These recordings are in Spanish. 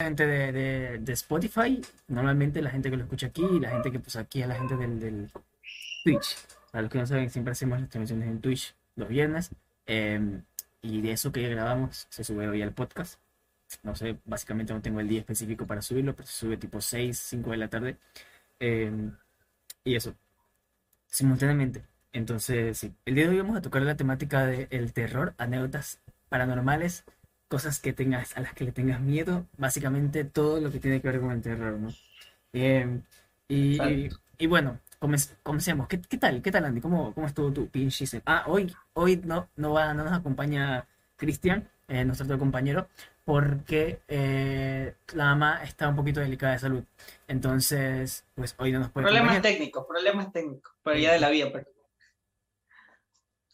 gente de, de, de, Spotify, normalmente la gente que lo escucha aquí, y la gente que pues aquí es la gente del, del Twitch. Para los que no saben, siempre hacemos las transmisiones en Twitch los viernes. Em, y de eso que grabamos se sube hoy al podcast. No sé, básicamente no tengo el día específico para subirlo, pero se sube tipo 6, 5 de la tarde. Em, y eso, simultáneamente. Entonces, sí, el día de hoy vamos a tocar la temática del terror, anécdotas paranormales, cosas que tengas, a las que le tengas miedo, básicamente todo lo que tiene que ver con el terror, ¿no? Y, y, bueno, comencemos. ¿Qué, ¿Qué, tal? ¿Qué tal, Andy? ¿Cómo, cómo estuvo tu pinche? Ah, hoy, hoy no, no, va, no nos acompaña Cristian, eh, nuestro otro compañero, porque eh, la mamá está un poquito delicada de salud. Entonces, pues hoy no nos puede Problemas técnicos, problemas técnicos, pero ya de la vida,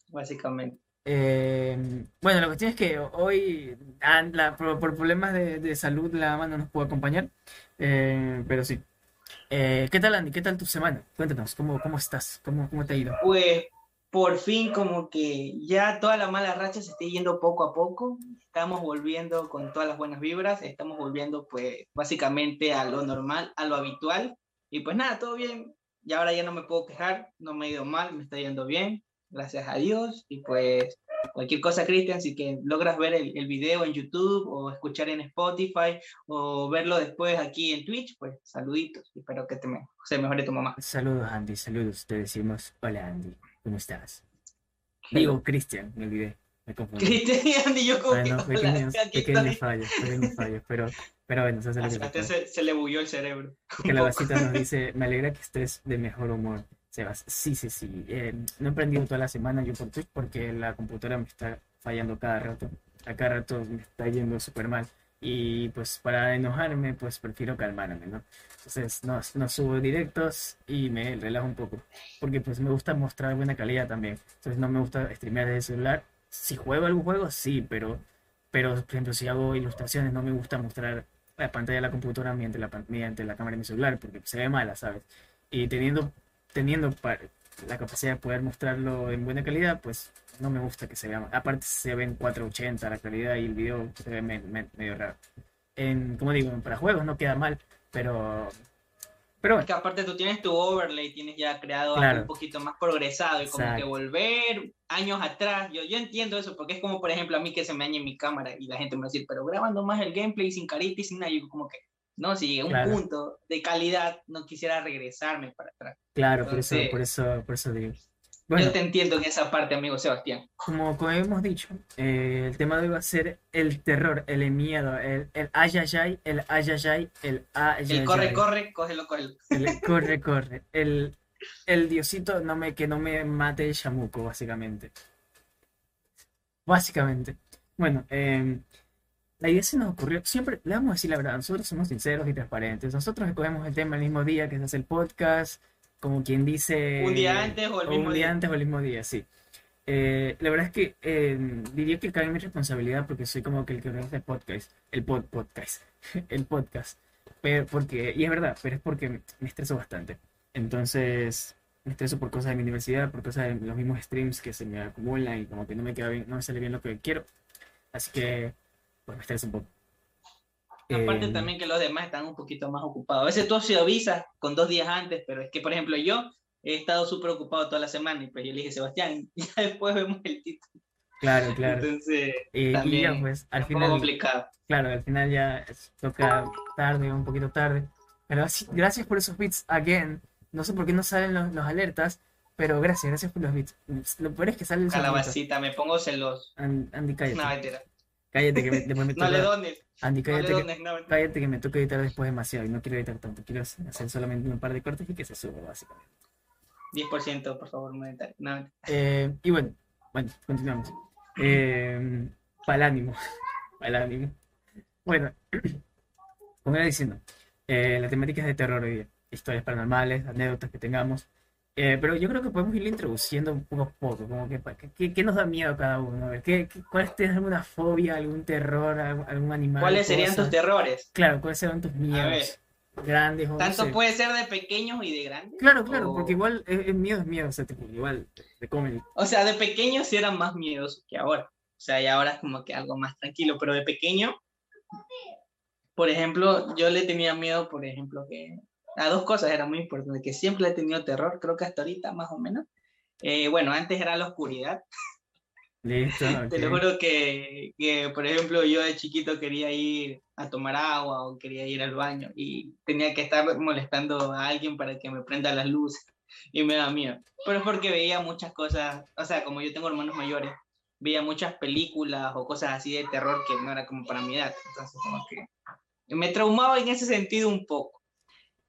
básicamente. Eh, bueno, la cuestión es que hoy, ah, por, problemas de, de, salud, la no nos pudo acompañar, pero sí, eh, ¿qué tal, Andy? ¿Qué tal tu semana? Cuéntanos, ¿cómo, cómo estás? ¿Cómo, ¿Cómo te ha ido? Pues por fin como que ya toda la mala racha se está yendo poco a poco. Estamos volviendo con todas las buenas vibras. Estamos volviendo pues básicamente a lo normal, a lo habitual. Y pues nada, todo bien. Y ahora ya no me puedo quejar. No me ha ido mal, me está yendo bien. Gracias a Dios. Y pues cualquier cosa, Cristian, si que logras ver el, el, video en YouTube o escuchar en Spotify o verlo después aquí en Twitch, pues saluditos. Espero que te me, se mejore tu mamá. Saludos, Andy, saludos. Te decimos, hola, Andy, ¿cómo estás? Digo, Cristian, me olvidé. Me confundí. Cristian y Andy, yo como bueno, pequeños, pequeños fallos, pequeños fallos, pero, pero bueno, eso es lo que se, se, le bulló el cerebro. Que la vasita nos dice, me alegra que estés de mejor humor. Sebas, sí, sí, sí. Eh, no he aprendido toda la semana yo por Twitch porque la computadora me está fallando cada rato. A cada rato me está yendo súper mal. Y pues para enojarme, pues prefiero calmarme, ¿no? Entonces no, no, subo directos y me relajo un poco. Porque pues me gusta mostrar buena calidad también. Entonces no me gusta streamear desde el celular. Si juego algún juego, sí, pero, pero por ejemplo si hago ilustraciones no me gusta mostrar la pantalla de la computadora mediante la, mediante la cámara de mi celular porque se ve mala, ¿sabes? Y teniendo teniendo la capacidad de poder mostrarlo en buena calidad, pues no me gusta que se vea. Aparte se ve en 480 la calidad y el video se ve medio raro. En, como digo, para juegos no queda mal, pero... Pero Es que aparte tú tienes tu overlay, tienes ya creado algo un poquito más progresado y como que volver años atrás, yo, yo entiendo eso, porque es como por ejemplo a mí que se me dañe mi cámara y la gente me va a decir, pero grabando más el gameplay sin carita y sin nada, yo como que ¿no? Si a un punto de calidad no quisiera regresarme para atrás. Claro, por, eso, por, eso, por eso digo. Bueno, yo te entiendo en esa parte, amigo Sebastián. Como, como hemos dicho, eh, el tema de hoy va a ser el terror, el miedo, el, el ayayay, el ayayay, el ayayay. El corre, corre, cógelo, cógelo. El corre, corre. El, el diosito no me, que no me mate el chamuco, básicamente. Básicamente. Bueno, eh, la idea se nos ocurrió, siempre le vamos a decir la verdad, nosotros somos sinceros y transparentes, nosotros escogemos el tema el mismo día que se hace el podcast, como quien dice... Un día antes o el mismo un día. antes o el mismo día, sí. Eh, la verdad es que eh, diría que cae mi responsabilidad porque soy como que el que organiza el podcast, el pod, podcast, el podcast. Pero porque, y es verdad, pero es porque me estreso bastante. Entonces, me estreso por cosas de mi universidad, por cosas de los mismos streams que se me acumulan y como que no me queda bien, no me sale bien lo que quiero. Así que pues me estresa un poco. Aparte eh, también que los demás están un poquito más ocupados. A veces tú se avisas con dos días antes, pero es que, por ejemplo, yo he estado súper ocupado toda la semana y pues yo le dije, Sebastián, ya después vemos el título. Claro, claro. Entonces, eh, también ya, pues, al final, complicado. Claro, al final ya toca tarde, un poquito tarde. Pero así, gracias por esos bits again. No sé por qué no salen los, los alertas, pero gracias, gracias por los bits. Lo peor es que salen Calabacita, me pongo celos. Andy, cállate. No, mentira. Cállate que me, después me toca. no le dones. Andy, cállate, no que, no, cállate que me toca editar después demasiado y no quiero editar tanto. Quiero hacer solamente un par de cortes y que se suba, básicamente. 10%, por favor. No. Eh, y bueno, bueno, continuamos. Eh, para el ánimo. para el ánimo. Bueno, como iba diciendo, eh, la temática es de terror hoy día. Historias paranormales, anécdotas que tengamos. Eh, pero yo creo que podemos ir introduciendo un poco a poco, como que ¿qué, qué nos da miedo a cada uno? A ver, ¿qué, qué, ¿cuál es alguna fobia, algún terror, algún animal? ¿Cuáles serían tus terrores? Claro, ¿cuáles serían tus miedos? Grandes o Tanto puede ser de pequeños y de grandes. Claro, claro, porque igual es, miedo es miedo, o sea, tipo, igual de comedy. O sea, de pequeños sí eran más miedos que ahora. O sea, y ahora es como que algo más tranquilo, pero de pequeño por ejemplo, yo le tenía miedo, por ejemplo, que a dos cosas era muy importante, que siempre le he tenido terror, creo que hasta ahorita más o menos. Eh, bueno, antes era la oscuridad. Listo. Te lo juro que, que, por ejemplo, yo de chiquito quería ir a tomar agua o quería ir al baño y tenía que estar molestando a alguien para que me prenda las luces y me da miedo. Pero es porque veía muchas cosas, o sea, como yo tengo hermanos mayores, veía muchas películas o cosas así de terror que no era como para mi edad. Entonces, como que me traumaba en ese sentido un poco.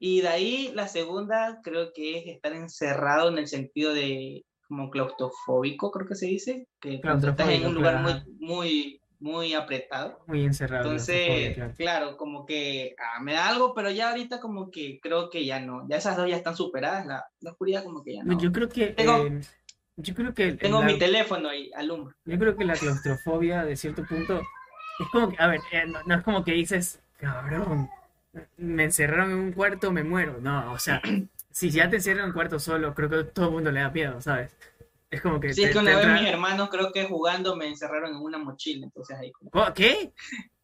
Y de ahí la segunda creo que es estar encerrado en el sentido de como claustrofóbico, creo que se dice, que estás en un lugar claro, muy, muy, muy apretado. Muy encerrado. Entonces, claro. claro, como que ah, me da algo, pero ya ahorita como que creo que ya no. Ya esas dos ya están superadas, la, la oscuridad como que ya no. Yo creo que, Tengo- eh, yo creo que Tengo la- mi teléfono y alumbro. Yo creo que la claustrofobia, de cierto punto, es como que, a ver, eh, no, no es como que dices, cabrón, me encerraron en un cuarto, me muero. No, o sea, si ya te encierran en un cuarto solo, creo que a todo el mundo le da miedo, ¿sabes? Es como que Sí, te- es que una vez entra- mis hermanos creo que jugando me encerraron en una mochila, entonces ahí como... ¿Oh, ¿Qué?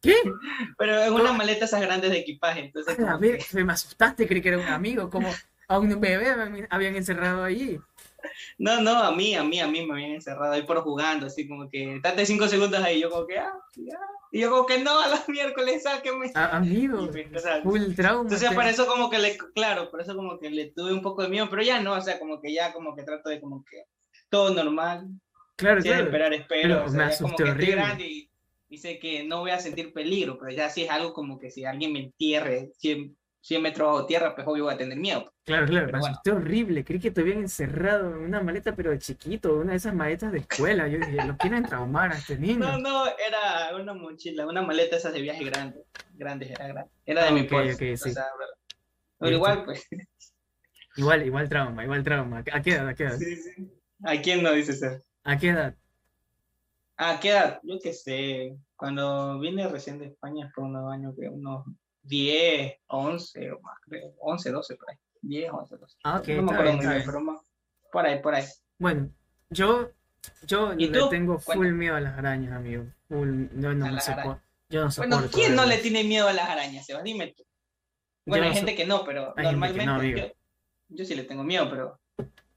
¿Qué? Pero en una maleta esas grandes de equipaje, entonces A como ver, que- me asustaste, creí que era un amigo, como a un bebé me habían encerrado ahí. No, no, a mí, a mí, a mí me habían encerrado ahí por jugando, así como que, date cinco segundos ahí, yo como que, ah, ya. Y yo como que no, a los miércoles, sáquenme. A- amigo, o sea, full trauma. Entonces te- por eso como que le, claro, por eso como que le tuve un poco de miedo, pero ya no, o sea, como que ya como que trato de como que todo normal, Claro, si claro. esperar, espero, Pero o sea, me como asusté que estoy horrible. grande y, y sé que no voy a sentir peligro, pero ya si es algo como que si alguien me entierre 100, 100 metros bajo tierra, pues obvio voy a tener miedo. Claro, claro, Pero me bueno. asusté horrible. Creí que te habían encerrado en una maleta, pero de chiquito, una de esas maletas de escuela. Yo dije, lo quieren traumar a este niño. No, no, era una mochila, una maleta esas de viaje grande, grande, era grande, era de Ah, mi ok, bolsa, ok, o sea, pero igual pues, Igual, igual trauma, igual trauma. ¿A qué edad? ¿A qué edad? sí, sí. ¿A quién no dice eso? ¿A qué edad? Ah, ¿qué edad? Yo qué sé. Cuando vine recién de España fue unos años que unos 10, 11 o más, creo. 11, 12 por ahí. 10, 11, 12. Ah, ok, no me acuerdo muy bien, pero más. Por ahí, por ahí. Bueno, yo, yo ¿Y le tengo full Cuéntame. miedo a las arañas, amigo. Full, yo no me las soporto. Yo no Bueno, soporto. ¿quién no le tiene miedo a las arañas, Sebas? Dime tú. Bueno, Yo hay no gente so- que no, pero hay normalmente no, yo, yo sí le tengo miedo, pero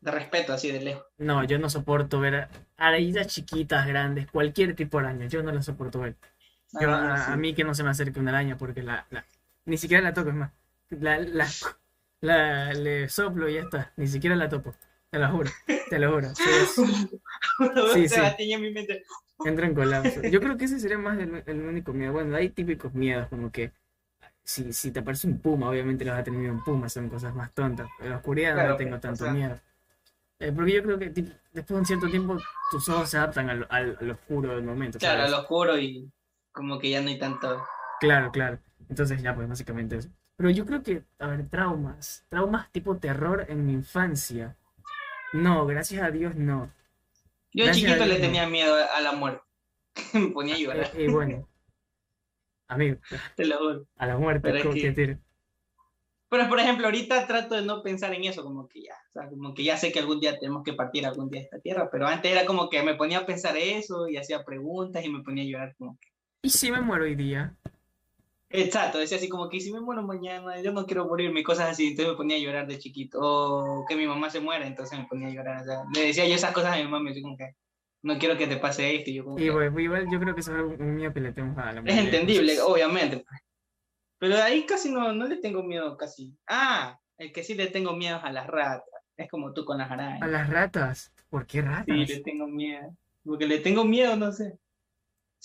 de respeto, así de lejos. No, yo no soporto ver arañas chiquitas, grandes, cualquier tipo de araña. Yo no las soporto ver. Yo, Ah, a, sí. a mí que no se me acerque una araña porque la, la- ni siquiera la toco, es más. La, la, la- le soplo y ya está. Ni siquiera la topo. Te lo juro. Te lo juro. Sí, Sí, sí. Sebastián en colapso. Yo creo que ese sería más el, el único miedo. Bueno, hay típicos miedos, como que si, si te aparece un puma, obviamente lo vas a tener un puma, son cosas más tontas. En la oscuridad no Claro, tengo o tanto sea. miedo. Eh, porque yo creo que después de un cierto tiempo tus ojos se adaptan al, al, al oscuro del momento, Claro, ¿sabes? lo oscuro y como que ya no hay tanto. Claro, claro. Entonces ya, pues básicamente eso. Pero yo creo que, a ver, traumas. Traumas tipo terror en mi infancia. No, gracias a Dios no. Yo de Gracias chiquito le no. tenía miedo a la muerte. Me ponía a Eh, llorar, eh, bueno, amigo, te lo juro. a la muerte, Pero es ¿cómo que- que tiro? Pero por ejemplo, ahorita trato de no pensar en eso, como que ya, o sea, como que ya sé que algún día tenemos que partir algún día de esta tierra, pero antes era como que me ponía a pensar eso y hacía preguntas y me ponía a llorar como que... ¿Y si me muero hoy día? Exacto, decía así como que si me muero mañana, yo no quiero morirme, cosas así, entonces me ponía a llorar de chiquito, o que mi mamá se muera, entonces me ponía a llorar, o sea, le decía yo esas cosas a mi mamá, y yo como que no quiero que te pase esto, y yo como Y bueno, igual yo creo que eso es un miedo que le tenemos a la Es mayoría de entendible, obviamente. pues. Pero ahí casi no, no le tengo miedo, casi. Ah, el que sí le tengo miedo es a las ratas. Es como tú con las A arañas. las ratas. ¿Por qué ratas? Sí, le tengo miedo. Porque le tengo miedo, no sé.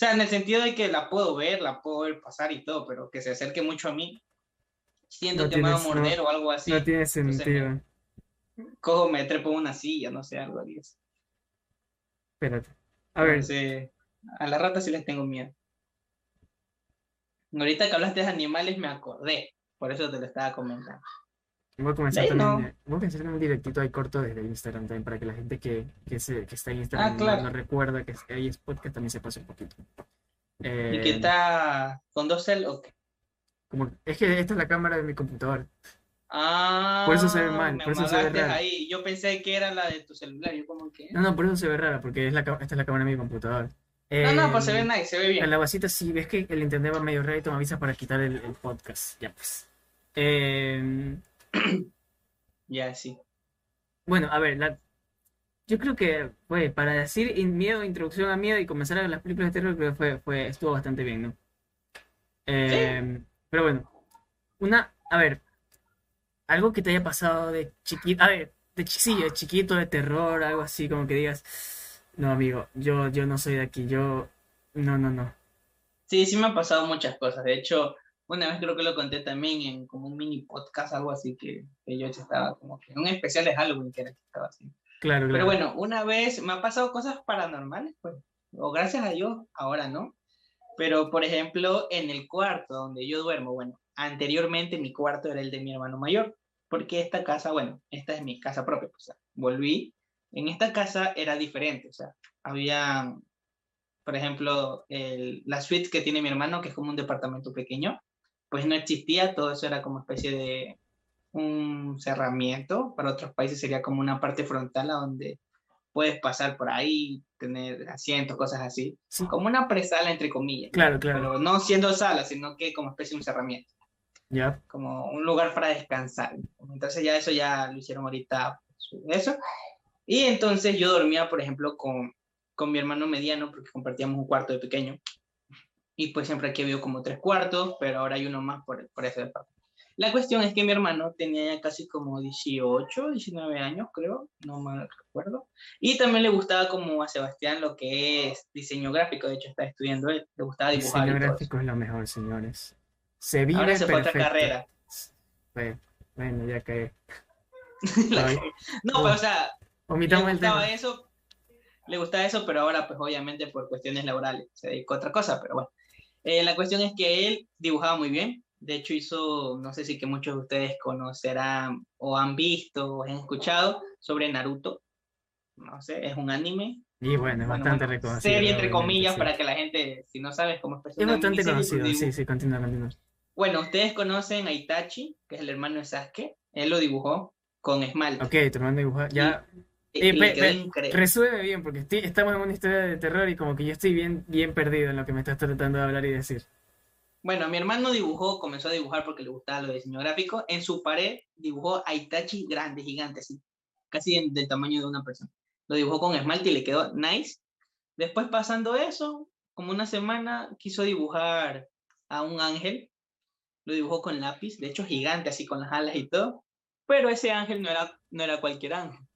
O sea, en el sentido de que la puedo ver, la puedo ver pasar y todo, pero que se acerque mucho a mí, siento No que me va a morder o algo así. No tiene entonces sentido. Cojo, me trepo en una silla, no sé, algo así. Espérate. A ver, Entonces, a las ratas sí les tengo miedo. Ahorita que hablaste de animales me acordé, por eso te lo estaba comentando. Voy a comenzar ahí también. no. eh, Voy a comenzar un directito ahí corto desde Instagram también para que la gente que, que, se, que está en Instagram Ah, no- claro. no, recuerda que hay es podcast también se pase un poquito. ¿Y Eh, que está con dos cel o qué? como, es que esta es la cámara de mi computador. Ah, Por eso se ve mal, me por eso se ve raro. ahí. Yo pensé que era la de tu celular. Yo como que. No, no, por eso se ve rara, porque es la, esta es la cámara de mi computador. No, no, pues se ve Em, nice, se ve bien. En la vasita, si ves que el internet va medio raro, me avisas para quitar el, el podcast. Ya pues. Em, Ya, sí. bueno, a ver, la, yo creo que fue para decir in- miedo, introducción a miedo y comenzar a ver las películas de terror, creo que fue, fue, estuvo bastante bien, ¿no? Sí. Em, pero bueno, una, a ver, algo que te haya pasado de chiquito, a ver, de chi- sí, de chiquito, de terror, algo así, como que digas, no, amigo, yo, yo no soy de aquí, yo, no, no, no. Sí, sí me han pasado muchas cosas. De hecho, una vez creo que lo conté también en como un mini podcast, algo así, que, que yo estaba como que en un especial de Halloween que era que estaba así. Claro, Pero claro. bueno, una vez me han pasado cosas paranormales, pues, o gracias a Dios, ahora no. Pero, por ejemplo, en el cuarto donde yo duermo, bueno, anteriormente mi cuarto era el de mi hermano mayor, porque esta casa, bueno, esta es mi casa propia, pues, o sea, volví. En esta casa era diferente, o sea, había, por ejemplo, el- la suite que tiene mi hermano, que es como un departamento pequeño, pues no existía, todo eso era como especie de un cerramiento, para otros países sería como una parte frontal a donde puedes pasar por ahí, tener asientos, cosas así, Sí, como una presala entre comillas, claro, claro. pero no siendo sala, sino que como especie de un cerramiento, Ya, como un lugar para descansar. Entonces ya eso ya lo hicieron ahorita, pues, eso. Y entonces yo dormía, por ejemplo, con, con mi hermano mediano, porque compartíamos un cuarto de pequeño. Y pues siempre aquí había como tres cuartos, pero ahora hay uno más por, por ese departamento. La cuestión es que mi hermano tenía ya casi como 18, 19 años, creo, no mal recuerdo. Y también le gustaba como a Sebastián lo que es diseño gráfico, de hecho está estudiando él, le gustaba dibujar. diseño gráfico es lo mejor, señores. Se vive Ahora se fue a otra perfecto. carrera. Bueno, bueno, ya que no, pero o sea, le omitamos el gustaba tema. eso, le gustaba eso, pero ahora pues obviamente por cuestiones laborales se dedicó a otra cosa, pero bueno. Eh, la cuestión es que él dibujaba muy bien, de hecho hizo, no sé si que muchos de ustedes conocerán o han visto o han escuchado sobre Naruto, no sé, es un anime, Y bueno, es bueno, bastante bueno, reconocido. serie entre comillas sí. para que la gente, si no sabes cómo es, Es bastante conocido, sí, sí, continúa, continúa. Bueno, ustedes conocen a Itachi, que es el hermano de Sasuke, él lo dibujó con esmalte. Ok, tu hermano dibuja. Ya, y- y eh, increíble. resuelve bien, porque estoy- estamos en una historia de terror y como que yo estoy bien, bien perdido en lo que me estás tratando de hablar y decir. Bueno, mi hermano dibujó, comenzó a dibujar porque le gustaba lo de diseño gráfico. En su pared dibujó a Itachi grande, gigante, así, casi en- del tamaño de una persona. Lo dibujó con esmalte y le quedó nice. Después, pasando eso, como una semana, quiso dibujar a un ángel. Lo dibujó con lápiz, de hecho gigante, así con las alas y todo. Pero ese ángel no era, no era cualquier ángel.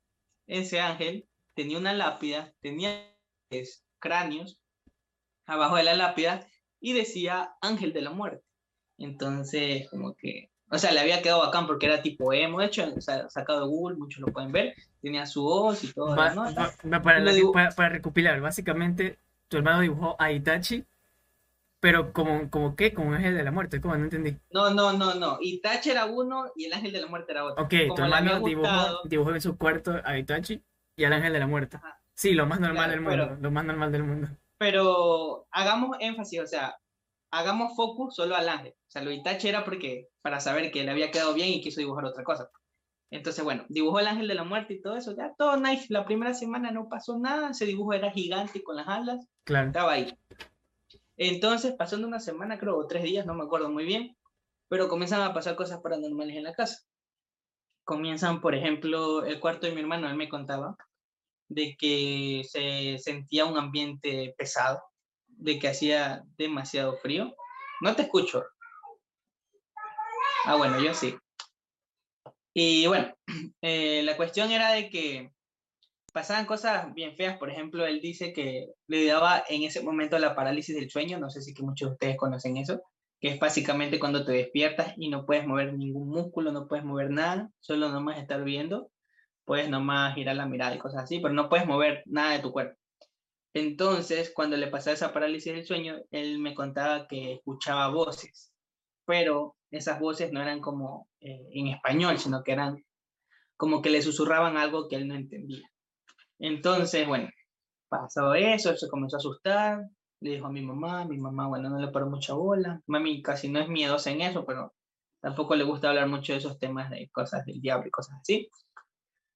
Ese ángel tenía una lápida, tenía tres cráneos abajo de la lápida y decía Ángel de la Muerte. Entonces, como que, o sea, le había quedado bacán porque era tipo emo, de hecho, o sea, sacado de Google, muchos lo pueden ver, tenía su voz y todo. Para, para, para recopilar, básicamente, tu hermano dibujó a Itachi, pero como, como qué, como un ángel de la muerte, ¿cómo? No entendí. No, no, no, no. Itachi era uno y el Ángel de la Muerte era otro. Ok, Como tu hermano dibujó, dibujó en su cuarto a Itachi y al ángel de la muerte. Ajá. Sí, lo más normal Claro, del mundo, pero- lo más normal del mundo. Pero hagamos énfasis, o sea, hagamos focus solo al ángel. O sea, lo Itachi era porque, para saber que le había quedado bien y quiso dibujar otra cosa. Entonces, bueno, dibujó el ángel de la muerte y todo eso, ya todo nice. La primera semana no pasó nada, ese dibujo era gigante con las alas, Claro. estaba ahí. Entonces, pasando una semana, creo, o tres días, no me acuerdo muy bien, pero comienzan a pasar cosas paranormales en la casa. Comienzan, por ejemplo, el cuarto de mi hermano, él me contaba de que se sentía un ambiente pesado, de que hacía demasiado frío. No te escucho. Ah, bueno, yo sí. Y bueno, eh, la cuestión era de que pasaban cosas bien feas. Por ejemplo, él dice que le daba en ese momento la parálisis del sueño. No sé si que muchos de ustedes conocen eso, que es básicamente cuando te despiertas y no puedes mover ningún músculo, no puedes mover nada, solo nomás estar viendo. Puedes nomás girar la mirada y cosas así, pero no puedes mover nada de tu cuerpo. Entonces, cuando le pasaba esa parálisis del sueño, él me contaba que escuchaba voces, pero esas voces no eran como eh, en español, sino que eran como que le susurraban algo que él no entendía. Entonces, bueno, pasó eso, se comenzó a asustar, le dijo a mi mamá, mi mamá, bueno, no le paró mucha bola, mami casi no es miedosa en eso, pero tampoco le gusta hablar mucho de esos temas de cosas del diablo y cosas así.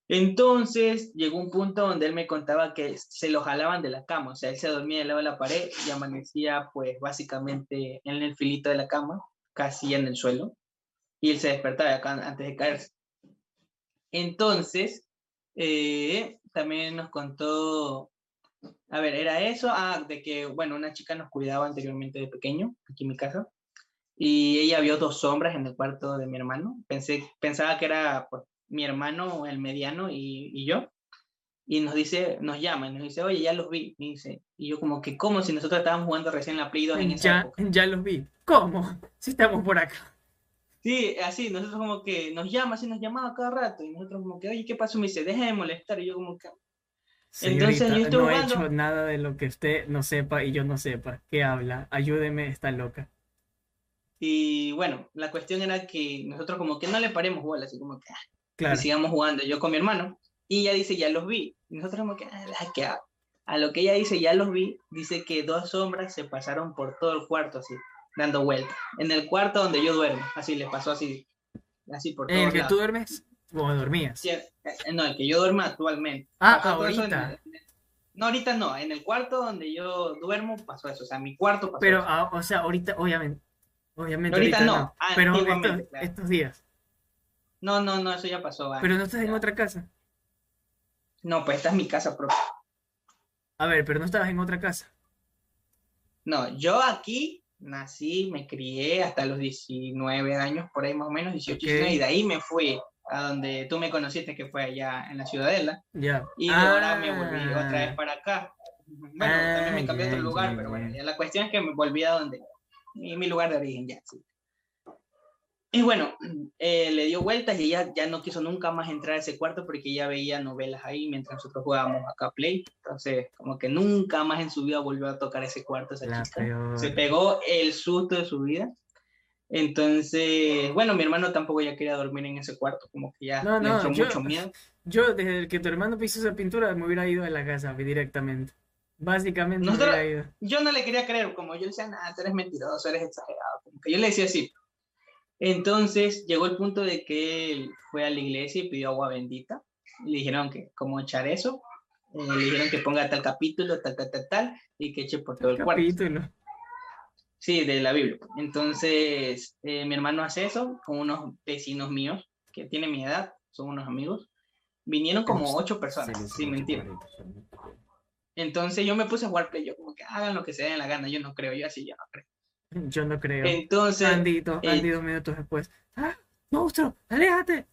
Entonces llegó un punto donde él me contaba que se lo jalaban de la cama, o sea, él se dormía al lado de la pared y amanecía pues básicamente en el filito de la cama, casi en el suelo, y él se despertaba antes de caerse. Entonces, eh, también nos contó, a ver, era eso, ah, de que, bueno, una chica nos cuidaba anteriormente de pequeño, aquí en mi casa, y ella vio dos sombras en el cuarto de mi hermano. Pensé, pensaba que era pues, mi hermano, el mediano y, y, yo. Y nos dice, nos llama y nos dice, oye, ya los vi. Y, dice, y yo como que, ¿cómo? Si nosotros estábamos jugando recién la Play 2 en esa Ya, época. ya los vi. ¿Cómo? Si estamos por acá. Sí, así, nosotros como que nos llama, así nos llamaba cada rato. Y nosotros como que, oye, ¿qué pasó? Me dice, deje de molestar. Y yo como que, Señorita, Entonces, yo estoy no he jugando- hecho nada de lo que usted no sepa y yo no sepa. ¿Qué habla? Ayúdeme, está loca. Y bueno, la cuestión era que nosotros como que no le paremos bola, así como que, ah, Claro. y sigamos jugando, yo con mi hermano. Y ella dice, ya los vi. Y nosotros como que, "Ah, que a, a lo que ella dice, ya los vi, dice que dos sombras se pasaron por todo el cuarto, así, dando vueltas. En el cuarto donde yo duermo, así les pasó así, así por ¿En el que lados. tú duermes o dormías? Sí, eh, no, el que yo duermo actualmente. Ah, Pasó ahorita. en el- no, ahorita no, en el cuarto donde yo duermo pasó eso, o sea, mi cuarto pasó Pero, eso. ah, o sea, ahorita, obviamente. Obviamente, Ahorita ahorita, no, no. ah, Pero estos, claro. estos días. No, no, no, eso ya pasó. ah. Pero no estás en otra casa. No, pues esta es mi casa propia. A ver, pero no estabas en otra casa. No, yo aquí nací, me crié hasta los 19 años, por ahí más o menos, 18, Ok. 19, y de ahí me fui a donde tú me conociste, que fue allá en la Ciudadela, Ya. y ahora me volví otra vez Ah, para acá. Bueno, Ah, también me cambié a otro lugar, pero bueno, ya la cuestión es que me volví a donde, mi, mi lugar de origen ya, sí. Y bueno, eh, le dio vueltas y ella ya no quiso nunca más entrar a ese cuarto porque ella veía novelas ahí mientras nosotros jugábamos acá Play. Entonces, como que nunca más en su vida volvió a tocar ese cuarto esa La chica. peor. Se pegó el susto de su vida. Entonces, bueno, mi hermano tampoco ya quería dormir en ese cuarto, como que ya No, le no, entró yo- mucho miedo. Yo, desde que tu hermano pisó esa pintura, me hubiera ido de la casa directamente. Básicamente me Nosotros- hubiera ido. yo no le quería creer, como yo decía, nada, tú eres mentiroso, eres exagerado, como que yo le decía así. Entonces llegó el punto de que él fue a la iglesia y pidió agua bendita. Y le dijeron que, ¿cómo echar eso? Eh, le dijeron que ponga tal capítulo, tal, tal, tal, tal, y que eche por todo el cuarto. Capítulo. Sí, de la Biblia. Entonces, eh, mi hermano hace eso con unos vecinos míos que tienen mi edad, son unos amigos. Vinieron como ocho personas, sin mentir. Entonces yo me puse a jugar play, yo como que hagan lo que se den la gana, yo no creo, yo así, yo no creo. Yo no creo. Entonces, Andy, do- eh, dos minutos después. ¡Ah! ¡Monstruo! ¡Aléjate!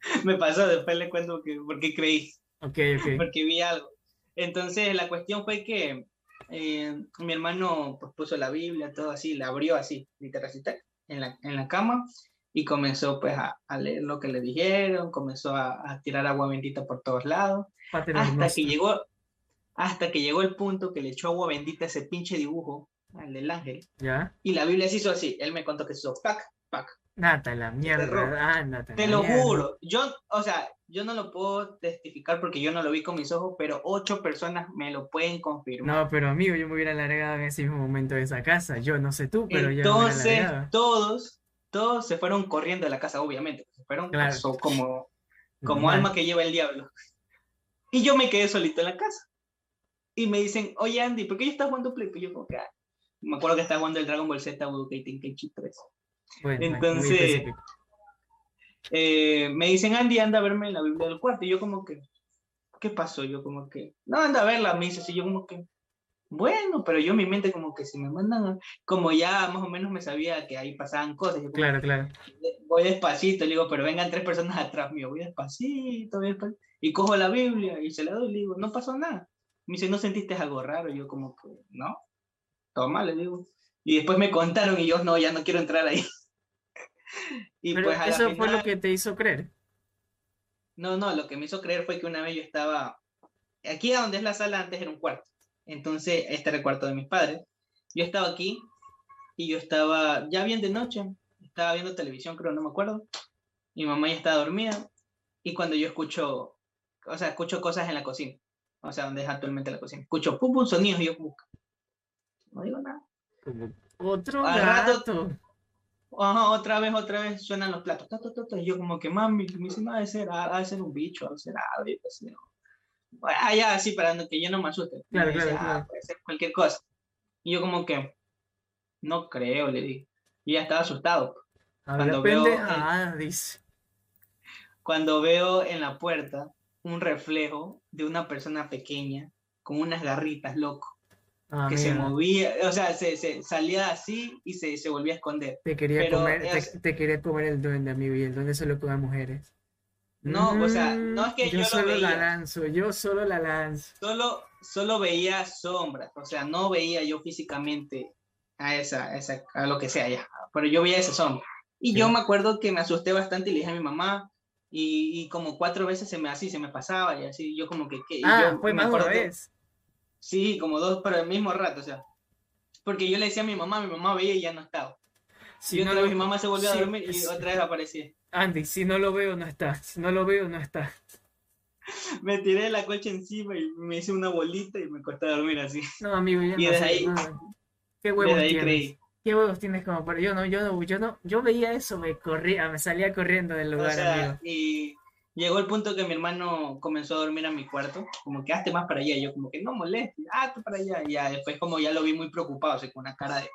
me pasó, después le cuento que, por qué creí, Ok, ok. porque vi algo. Entonces la cuestión fue que eh, mi hermano pues, puso la Biblia, todo así, la abrió así, literal, en la, en la cama y comenzó pues a, a leer lo que le dijeron, comenzó a, a tirar agua bendita por todos lados, hasta que llegó, hasta que llegó el punto que le echó agua bendita a ese pinche dibujo, del ángel, ¿Ya? y la Biblia se hizo así, él me contó que se hizo pac, pac, Nata, la mierda. Ándate. Te lo mierda. juro, yo, o sea, yo no lo puedo testificar porque yo no lo vi con mis ojos, pero ocho personas me lo pueden confirmar. No, pero amigo, yo me hubiera largado en ese mismo momento de esa casa. Yo no sé tú, pero yo me hubiera Entonces, todos, todos se fueron corriendo de la casa, obviamente, se fueron Claro. so- como, como alma que lleva el diablo. Y yo me quedé solito en la casa. Y me dicen, oye Andy, ¿por qué yo estás jugando Play? Pues yo como que, "Ah". Me acuerdo que estaba jugando el Dragon Ball Z Budokai Tenkaichi 3. Bueno, Entonces, eh, me dicen, Andy, anda a verme la Biblia del cuarto. Y yo como que, ¿qué pasó? Yo como que, no, anda a verla, me dice así, yo como que, bueno, pero yo en mi mente como que si me mandan, como ya más o menos me sabía que ahí pasaban cosas, yo Claro, claro. voy despacito, le digo, pero vengan tres personas atrás mío, voy despacito, voy despacito, y cojo la Biblia y se la doy, le digo, no pasó nada. Me dice, ¿no sentiste algo raro? Y yo como que, no, toma, le digo. Y después me contaron y yo, no, ya no quiero entrar ahí. y Pero pues eso fue lo final- que te hizo creer. No, no, lo que me hizo creer fue que una vez yo estaba, aquí a donde es la sala antes era un cuarto, entonces este era el cuarto de mis padres. Yo estaba aquí y yo estaba ya bien de noche, estaba viendo televisión, creo, no me acuerdo. Mi mamá ya estaba dormida y cuando yo escucho, o sea, escucho cosas en la cocina, o sea, donde es actualmente la cocina, escucho pum, pum, sonidos y yo no digo nada. Otro Al rato- gato. Ajá, otra vez, otra vez suenan los platos. Y yo como que, mami, me dice, no, ha de ser, un bicho, ha de ser algo. Ah, ya, así, para que yo no me asuste. Claro, Me dice, claro, "Ah, claro. puede ser cualquier cosa. Y yo como que, no creo, le dije. Y ya estaba asustado. Cuando veo pendejadas, dice. Cuando veo en la puerta un reflejo de una persona pequeña con unas garritas, loco, Ah, que se movía, o sea, se, se salía así y se, se volvía a esconder. Te quería pero comer, te, es- te quería comer el duende, amigo, y el duende solo come mujeres. No, o sea, Mm, no es que yo lo solo la veía. lanzo, yo solo la lanzo. Solo, solo veía sombras, o sea, no veía yo físicamente a esa, a esa, a lo que sea ya, pero yo veía esa sombra. Y yo Sí. me acuerdo que me asusté bastante y le dije a mi mamá, y, y como cuatro veces se me así, se me pasaba y así, yo como que, ¿qué? Y Ah, yo fue más una vez. Sí, como dos, pero al mismo rato, o sea, porque yo le decía a mi mamá, mi mamá veía y ya no estaba. Si y no otra vez lo- mi mamá se volvió sí, a dormir y otra vez aparecía. Andy, si no lo veo, no está. Si no lo veo, no está. Me tiré la coche encima y me hice una bolita y me costó dormir así. No, amigo, yo Y no desde ahí-. ¿Qué huevos Desde ahí tienes? creí. ¿Qué huevos tienes como para yo no, yo no, yo no, yo veía eso, me corría, me salía corriendo del O lugar, sea, amigo. y llegó el punto que mi hermano comenzó a dormir a mi cuarto, como que hazte más para allá, y yo como que no moleste, hazte para allá, y ya después como ya lo vi muy preocupado, así con una cara de,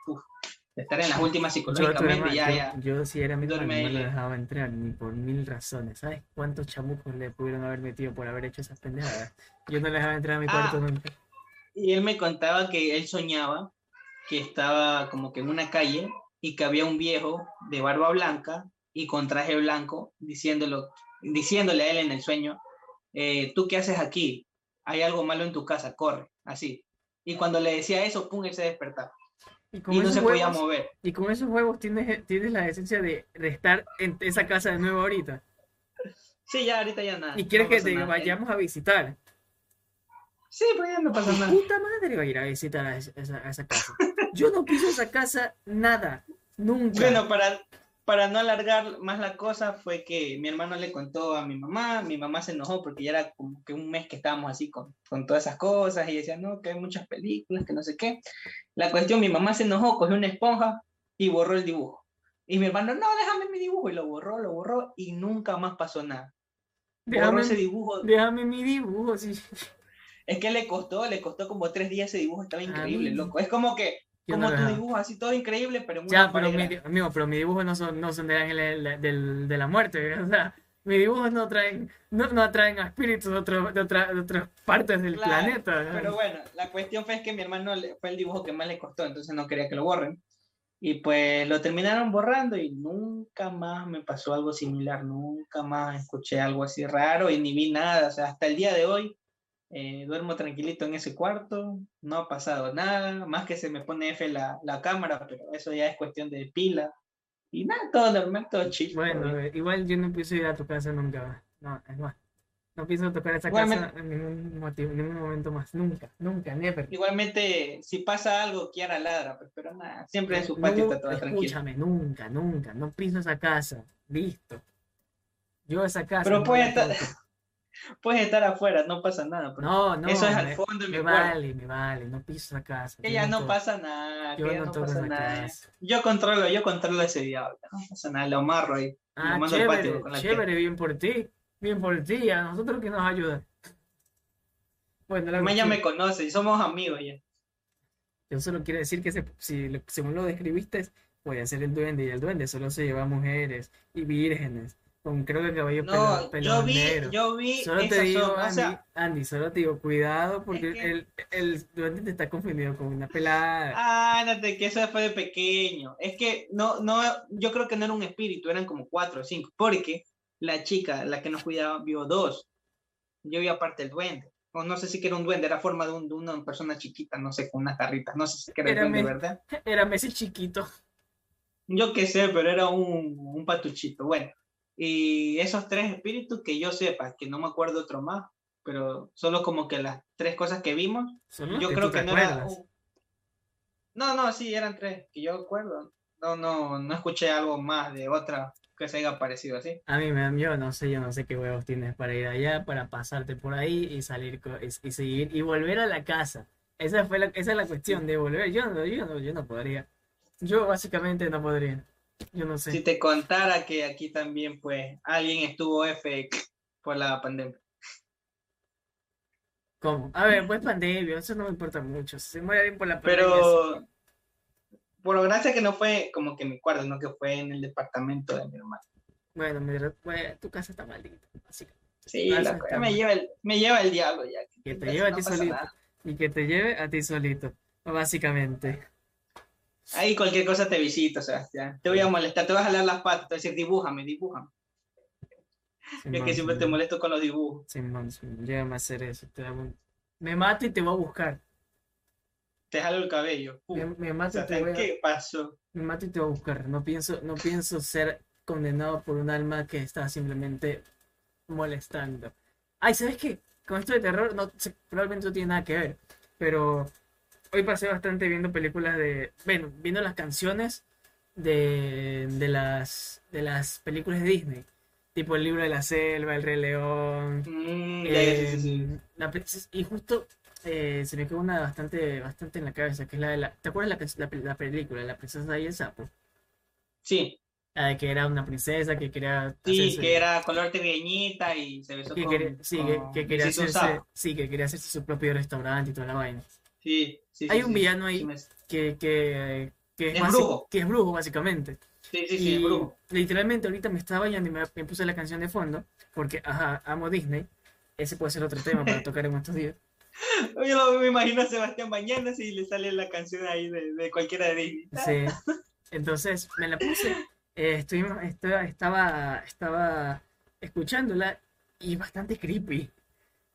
de estar en las últimas Yo, psicológicamente, hermano- ya, yo- ya. yo si era mi no lo dejaba entrar ni por mil razones. ¿Sabes cuántos chamucos le pudieron haber metido por haber hecho esas pendejadas? Yo no le dejaba entrar a mi cuarto Ah. nunca. Y él me contaba que él soñaba que estaba como que en una calle y que había un viejo de barba blanca y con traje blanco diciéndolo, diciéndole a él en el sueño, eh, ¿tú qué haces aquí? Hay algo malo en tu casa, corre, así. Y cuando le decía eso, pum, él se despertaba. Y no se podía mover. Y con esos huevos tienes, tienes la esencia de, de estar en esa casa de nuevo ahorita. Sí, ya ahorita ya nada. Y quieres no que te nada. vayamos a visitar. Sí, pues ya no pasa nada. Puta madre va a ir a visitar a esa, a esa casa. Yo no piso esa casa nada. Nunca. Bueno, para, para no alargar más la cosa, fue que mi hermano le contó a mi mamá, mi mamá se enojó porque ya era como que un mes que estábamos así con, con todas esas cosas y decía, no, que hay muchas películas, que no sé qué. La cuestión, mi mamá se enojó, cogió una esponja y borró el dibujo. Y mi hermano, no, déjame mi dibujo, y lo borró, lo borró y nunca más pasó nada. Borró déjame, ese dibujo. déjame mi dibujo. Sí. Es que le costó, le costó como tres días ese dibujo, estaba increíble, mí- loco. Es como que, como tu dibujo, así todo increíble, pero una Ya, pero mi, amigo, pero mis dibujos no son, no son de ángeles de del- de la muerte. O sea, mis dibujos no traen, no, no atraen a espíritus de, otro- de, otra- de otras partes del Claro, planeta. ¿no? Pero bueno, la cuestión fue que mi hermano fue el dibujo que más le costó, entonces no quería que lo borren. Y pues lo terminaron borrando y nunca más me pasó algo similar, nunca más escuché algo así raro y ni vi nada. O sea, hasta el día de hoy eh, duermo tranquilito en ese cuarto, no ha pasado nada, más que se me pone F la, la cámara, pero eso ya es cuestión de pila. Y nada, todo normal, todo chill. todo Bueno, eh, igual yo no pienso ir a tu casa nunca. No, es más. No pienso tocar esa Igualmente- casa en ningún motivo, en ningún momento más. Nunca, nunca, never. Igualmente, si pasa algo, Kiara ladra, pues, pero nada, siempre en su patio No, está todo tranquilo. escúchame, nunca, nunca. No piso esa casa. Listo. Yo esa casa. Pero no puede estar- toco. Puedes estar afuera, no pasa nada. pues. No, no. Eso es al fondo de mi me cuarto. vale, me vale. No piso esa casa. Que ya no pasa nada, Yo que no no pasa nada. casa. Yo controlo, yo controlo ese diablo, no pasa nada, lo amarro ahí. Ah, lo mando al chévere, patio con la chévere, bien por ti. Bien por ti. A nosotros que nos ayuda. Bueno, la ya me conoce y somos amigos ya. Yo solo quiero decir que se- si según lo describiste, puede ser el duende y el duende solo se lleva mujeres y vírgenes con creo que cabello pelo, No, yo pelos vi, yo vi Solo te digo, o Andy, sea, Andy, solo te digo, cuidado porque que- el, el duende te está confundido con una pelada. ah, ándate, que eso fue de pequeño. Es que no, no, yo creo que no era un espíritu, eran como cuatro o cinco, porque la chica, la que nos cuidaba, vio dos. Yo vi aparte el duende. O no sé si que era un duende, era forma de, un- de una persona chiquita, no sé, con unas garritas, no sé si que era el Era duende, ¿verdad? Era Messi chiquito. Yo qué sé, pero era un, un patuchito. Bueno, y esos tres espíritus que yo sepa, que no me acuerdo otro más, pero solo como que las tres cosas que vimos, yo creo que no era. No, no, sí, eran tres, que yo acuerdo. No, no, no escuché algo más de otra que se haya parecido así. A mí me yo no sé, yo no sé qué huevos tienes para ir allá, para pasarte por ahí y salir y seguir y volver a la casa. Esa fue la, esa es la cuestión de volver. Yo no, yo no, yo no podría. Yo básicamente no podría. Yo no sé. Si te contara que aquí también, pues, alguien estuvo F por la pandemia. ¿Cómo? A ver, pues pandemia, eso no me importa mucho. Se muere alguien por la pandemia. sí. Pero, por lo gracia que no fue como que en mi cuarto, no que fue en el departamento de mi hermano. Bueno, mira, pues, tu casa está maldita. Así que, Sí, la me lleva el, me lleva el diablo ya. que te No lleve a ti solito. nada. Y que te lleve a ti solito. Básicamente. Ahí cualquier cosa te visito, Sebastián. Te voy a molestar, te voy a jalar las patas, te voy a decir, dibújame, dibújame. Es que siempre te molesto con los dibujos. Simón, Simón, llévame a hacer eso. te un- Me mato y te voy a buscar. Te jalo el cabello. Pum. Me, me mato y te voy a... ¿qué pasó? Me mato y te voy a buscar. No pienso, no pienso ser condenado por un alma que está simplemente molestando. Ay, ¿sabes qué? Con esto de terror no, probablemente no tiene nada que ver. Pero hoy pasé bastante viendo películas de. Bueno, viendo las canciones de, de las de las películas de Disney. Tipo el libro de la selva, el Rey León. Mm, sí, sí, sí. eh, la princesa- y justo eh, se me quedó una bastante, bastante en la cabeza, que es la de la. ¿Te acuerdas la, la, pe- la película, La princesa y el sapo? Sí, La de que era una princesa que quería sí, hacerse- que era color trigueñita y se besó que con, quería, sí, que, con que quería Luisito hacerse, Sapo. sí, que quería hacerse su propio restaurante y toda la vaina. Sí, sí, Hay sí, un villano ahí me- que, que, que es, Es brujo. que es brujo, básicamente. Sí, sí, sí, y brujo. literalmente ahorita me estaba bañando y me, me puse la canción de fondo, porque, ajá, amo Disney. Ese puede ser otro tema para tocar en estos días. Yo lo- me imagino a Sebastián bañándose y le sale la canción ahí de, de cualquiera de Disney. Sí. Entonces me la puse, eh, estuvimos, estaba, estaba, estaba escuchándola y es bastante creepy.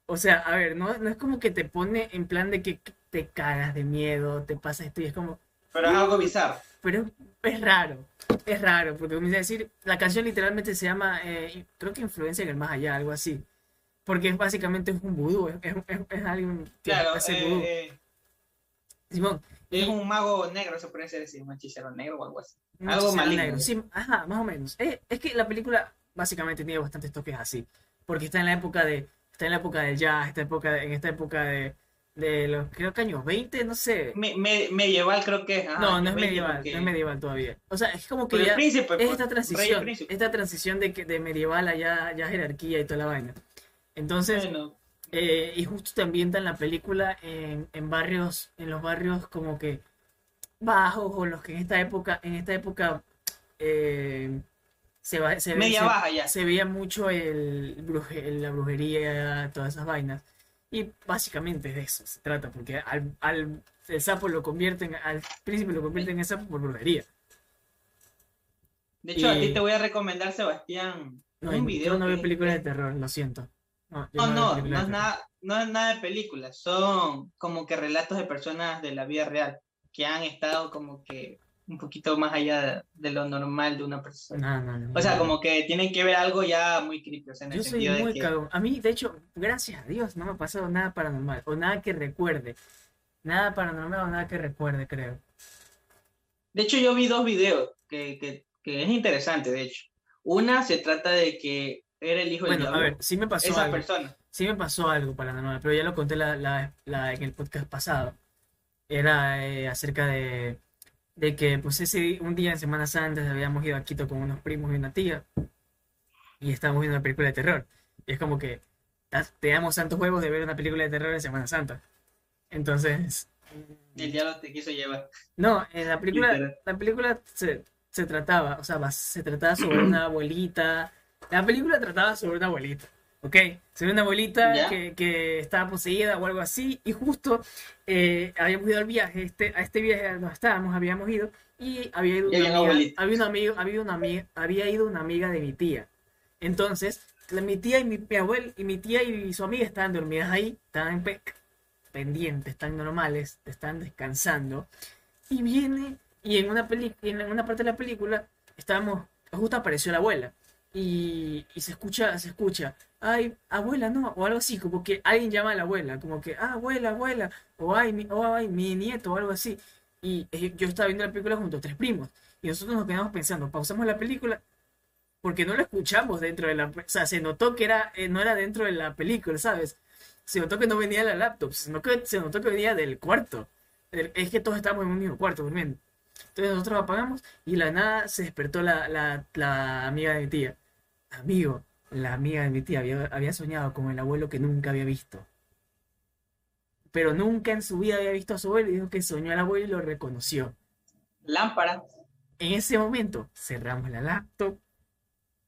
O sea, a ver, no, no es como que te pone en plan de que te cagas de miedo, te pasa esto y es como, Pero es algo bizarro. pero es raro, es raro, porque comienza a decir, la canción literalmente se llama, eh, creo que Influencia en el Más Allá, algo así. Porque es básicamente es un vudú, es, es, es- es alguien que Claro, hace eh, vudú. eh, Simón, es y- un mago negro, se puede decir, un hechicero negro o algo así. Algo maligno. negro. Sí, ajá, más o menos. Eh, es que la película básicamente tiene bastantes toques así. Porque está en la época de. Está en la época del jazz, esta época de- en esta época de, de los creo que años 20, no sé. Me- me- medieval creo que es. ajá, no, no es 20 medieval, porque- no es medieval todavía. O sea, es como que ya príncipe, es pues, esta transición, esta transición de que de medieval a ya, ya jerarquía y toda la vaina. Entonces, Bueno, eh, y justo te ambientan la película en, en barrios, en los barrios como que bajos o los que en esta época, en esta época eh, se, va- se, ve- media se- baja ya. se veía mucho el la brujería, todas esas vainas. Y básicamente de eso se trata, porque al, al el sapo lo convierten, al príncipe lo convierten en sapo por brujería. De hecho, a ti te voy a recomendar, Sebastián, No, un video. yo no veo que- películas de terror, lo siento. No, No, veo no, no de es nada, no es nada de películas, son como que relatos de personas de la vida real que han estado como que un poquito más allá de lo normal de una persona. No, no, no, O sea, como que tienen que ver algo ya muy creepy, o sea, en el Yo soy sentido de muy que... cagón. A mí, de hecho, gracias a Dios, no me ha pasado nada paranormal. O nada que recuerde. Nada paranormal o nada que recuerde, creo. De hecho, yo vi dos videos que, que, que es interesante, de hecho. Una se trata de que era el hijo Bueno, a diablo, ver, sí me pasó esa algo. persona. Sí me pasó algo paranormal, pero ya lo conté la, la- la- en el podcast pasado. Era eh, acerca de, de que, pues, ese un día en Semana Santa habíamos ido a Quito con unos primos y una tía. Y estábamos viendo una película de terror. Y es como que te damos santos huevos de ver una película de terror en Semana Santa. Entonces, El diablo te quiso llevar. No, en la película, Literal. la película se, se trataba, o sea, se trataba sobre una abuelita. La película trataba sobre una abuelita, ¿ok? Sobre una abuelita que, que estaba poseída o algo así, y justo eh, habíamos ido al viaje, este, a este viaje donde estábamos, habíamos ido, y había ido una amiga, abuelita. había una amiga, había una amiga, había ido una amiga de mi tía. Entonces, la- mi tía y mi, mi abuel y mi tía y su amiga estaban dormidas ahí, estaban pe- pendientes, están normales, están descansando. Y viene, y en una peli en una parte de la película, estábamos, justo apareció la abuela. Y, y se escucha, se escucha, ay, abuela, no, o algo así, como que alguien llama a la abuela, como que, ah, abuela, abuela, o ay, mi, o ay, mi nieto, o algo así. Y eh, yo estaba viendo la película junto a tres primos. Y nosotros nos quedamos pensando, pausamos la película, porque no lo escuchamos dentro de la, o sea, se notó que era, eh, no era dentro de la película, ¿sabes? Se notó que no venía de la laptop, se notó que, se notó que venía del cuarto. Es que todos estábamos en un mismo cuarto durmiendo. Entonces nosotros apagamos y la nada se despertó la, la, la amiga de mi tía. Amigo, la amiga de mi tía había, había soñado con el abuelo que nunca había visto. Pero nunca en su vida había visto a su abuelo y dijo que soñó al abuelo y lo reconoció. Lámpara. En ese momento cerramos la laptop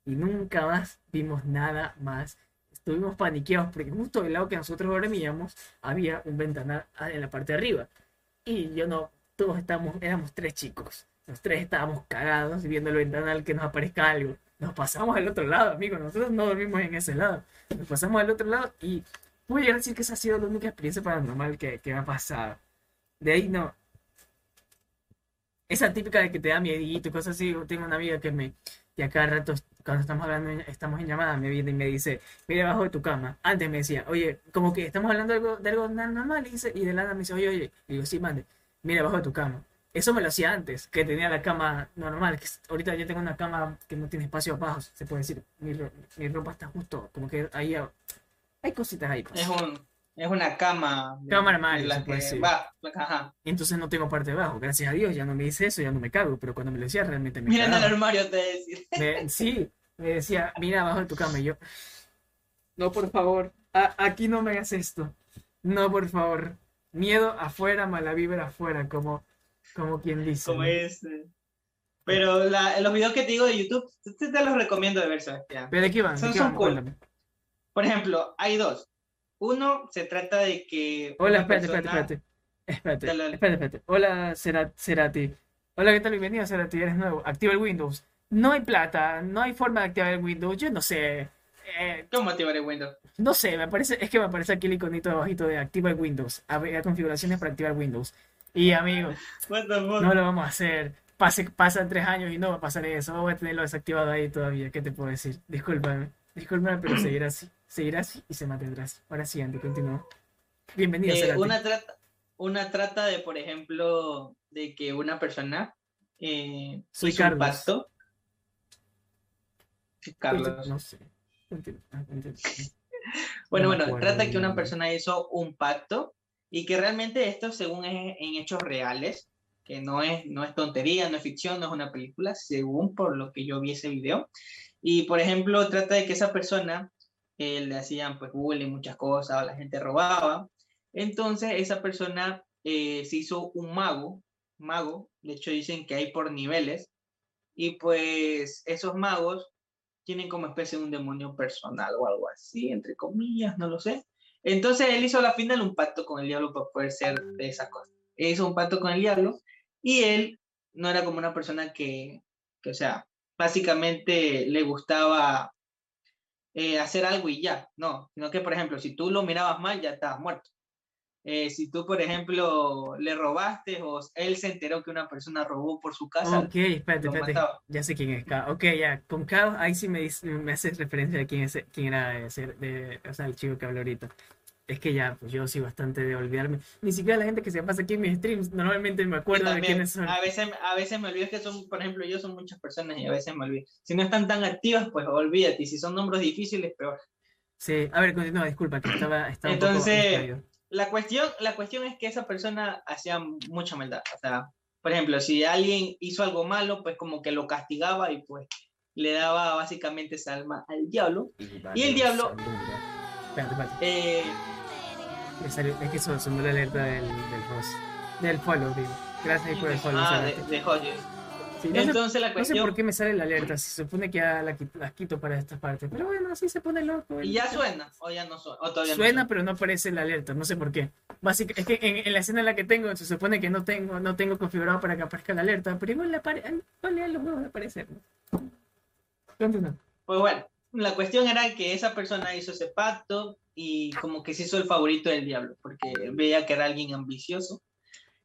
y nunca más vimos nada más. Estuvimos paniqueados porque justo del lado que nosotros dormíamos había un ventanal en la parte de arriba. Y yo no, todos estábamos, éramos tres chicos. Los tres estábamos cagados viendo el ventanal que nos aparezca algo. Nos pasamos al otro lado, amigos. Nosotros no dormimos en ese lado. Nos pasamos al otro lado y llegar a decir que esa ha sido la única experiencia paranormal que, que ha pasado. De ahí no, esa típica de que te da miedito y cosas así. Tengo una amiga que me, que a cada rato, cuando estamos hablando, estamos en llamada, me viene y me dice, mira abajo de tu cama. Antes me decía, oye, como que estamos hablando de algo, de algo normal, y, dice, y de la nada me dice, oye, oye, digo, sí, mande, mira abajo de tu cama. Eso me lo hacía antes, que tenía la cama normal, que ahorita yo tengo una cama que no tiene espacio abajo, se puede decir. Mi, mi ropa está justo, como que ahí hay cositas ahí. Pues. Es un, es una cama. Cama decir. Va, ajá. Entonces no tengo parte de abajo. Gracias a Dios ya no me dice eso, ya no me cago. Pero cuando me lo decía realmente me Mira en el armario te decía. sí, me decía, mira abajo de tu cama. Y yo, no, por favor, aquí no me hagas esto. No, por favor. Miedo afuera, mala vibra afuera, como como quien dice. Como ese. Pero la, los videos que te digo de YouTube, te, te los recomiendo de ver, Sebastián. ¿Pero de qué van? Son, son cool. Por ejemplo, hay dos. Uno, se trata de que. Hola, espérate, espérate, espérate. Espérate, espérate, espérate. Hola, Cerati. Hola, ¿qué tal? Bienvenido, Cerati. Eres nuevo. Activa el Windows. No hay plata, no hay forma de activar el Windows. Yo no sé. Eh, ¿Cómo activar el Windows? No sé, me parece, es que me aparece aquí el iconito abajito de activa el Windows. A ver, configuraciones para activar Windows. Y amigo, no lo vamos a hacer. Pase, pasan tres años y no va a pasar eso. Voy a tenerlo desactivado ahí todavía. ¿Qué te puedo decir? Discúlpame. Discúlpame, pero seguirá así. Seguirá así y se mantendrá así. Ahora sí, Andy, continúa. Bienvenido. Eh, una, trata, una trata de, por ejemplo, de que una persona eh, Soy Carlos. un pacto. Carlos. No sé. Bueno, bueno, trata que una persona hizo un pacto y que realmente esto, según es en hechos reales, que no es, no es tontería, no es ficción, no es una película, según por lo que yo vi ese video. Y, por ejemplo, trata de que esa persona eh, le hacían pues bullying, muchas cosas, o la gente robaba. Entonces, esa persona eh, se hizo un mago, mago, de hecho dicen que hay por niveles, y pues esos magos tienen como especie un demonio personal o algo así, entre comillas, no lo sé. Entonces él hizo a la final un pacto con el diablo para poder ser de esa cosa. Él hizo un pacto con el diablo y él no era como una persona que, que o sea, básicamente le gustaba eh, hacer algo y ya, no, sino que por ejemplo, si tú lo mirabas mal, ya estabas muerto. Eh, si tú, por ejemplo, le robaste o él se enteró que una persona robó por su casa. Ok, espérate, espérate. Ya sé quién es Ok, ya. Con Kao, ahí sí me, me haces referencia a quién, es, quién era ese, de, o sea, el chico que habló ahorita. Es que ya, pues yo soy bastante de olvidarme. Ni siquiera la gente que se pasa aquí en mis streams, normalmente me acuerdo de quiénes son. A veces, a veces me olvido que son, por ejemplo, yo son muchas personas y a veces me olvido. Si no están tan activas, pues olvídate. Y si son nombres difíciles, peor. Sí, a ver, continúa, disculpa, que estaba, estaba Entonces, la cuestión, la cuestión es que esa persona hacía mucha maldad. O sea, por ejemplo, si alguien hizo algo malo, pues como que lo castigaba y pues le daba básicamente esa alma al diablo. Y, el diablo... Eh, es que sonó la alerta del, del host. Del follow, digo. Gracias por el follow. Ah, de, de entonces la cuestión... No sé por qué me sale la alerta, se supone que ya la, las quito para esta parte. Pero bueno, así se pone loco. ¿Y ya suena? ¿O ya no suena? suena, pero no aparece la alerta, no sé por qué. Básicamente, es que en, la escena en la que tengo, se supone que no tengo, no tengo configurado para que aparezca la alerta, pero igual le aparece, los huevos de aparecer. Continúa. Pues bueno, la cuestión era que esa persona hizo ese pacto y como que se hizo el favorito del diablo, porque veía que era alguien ambicioso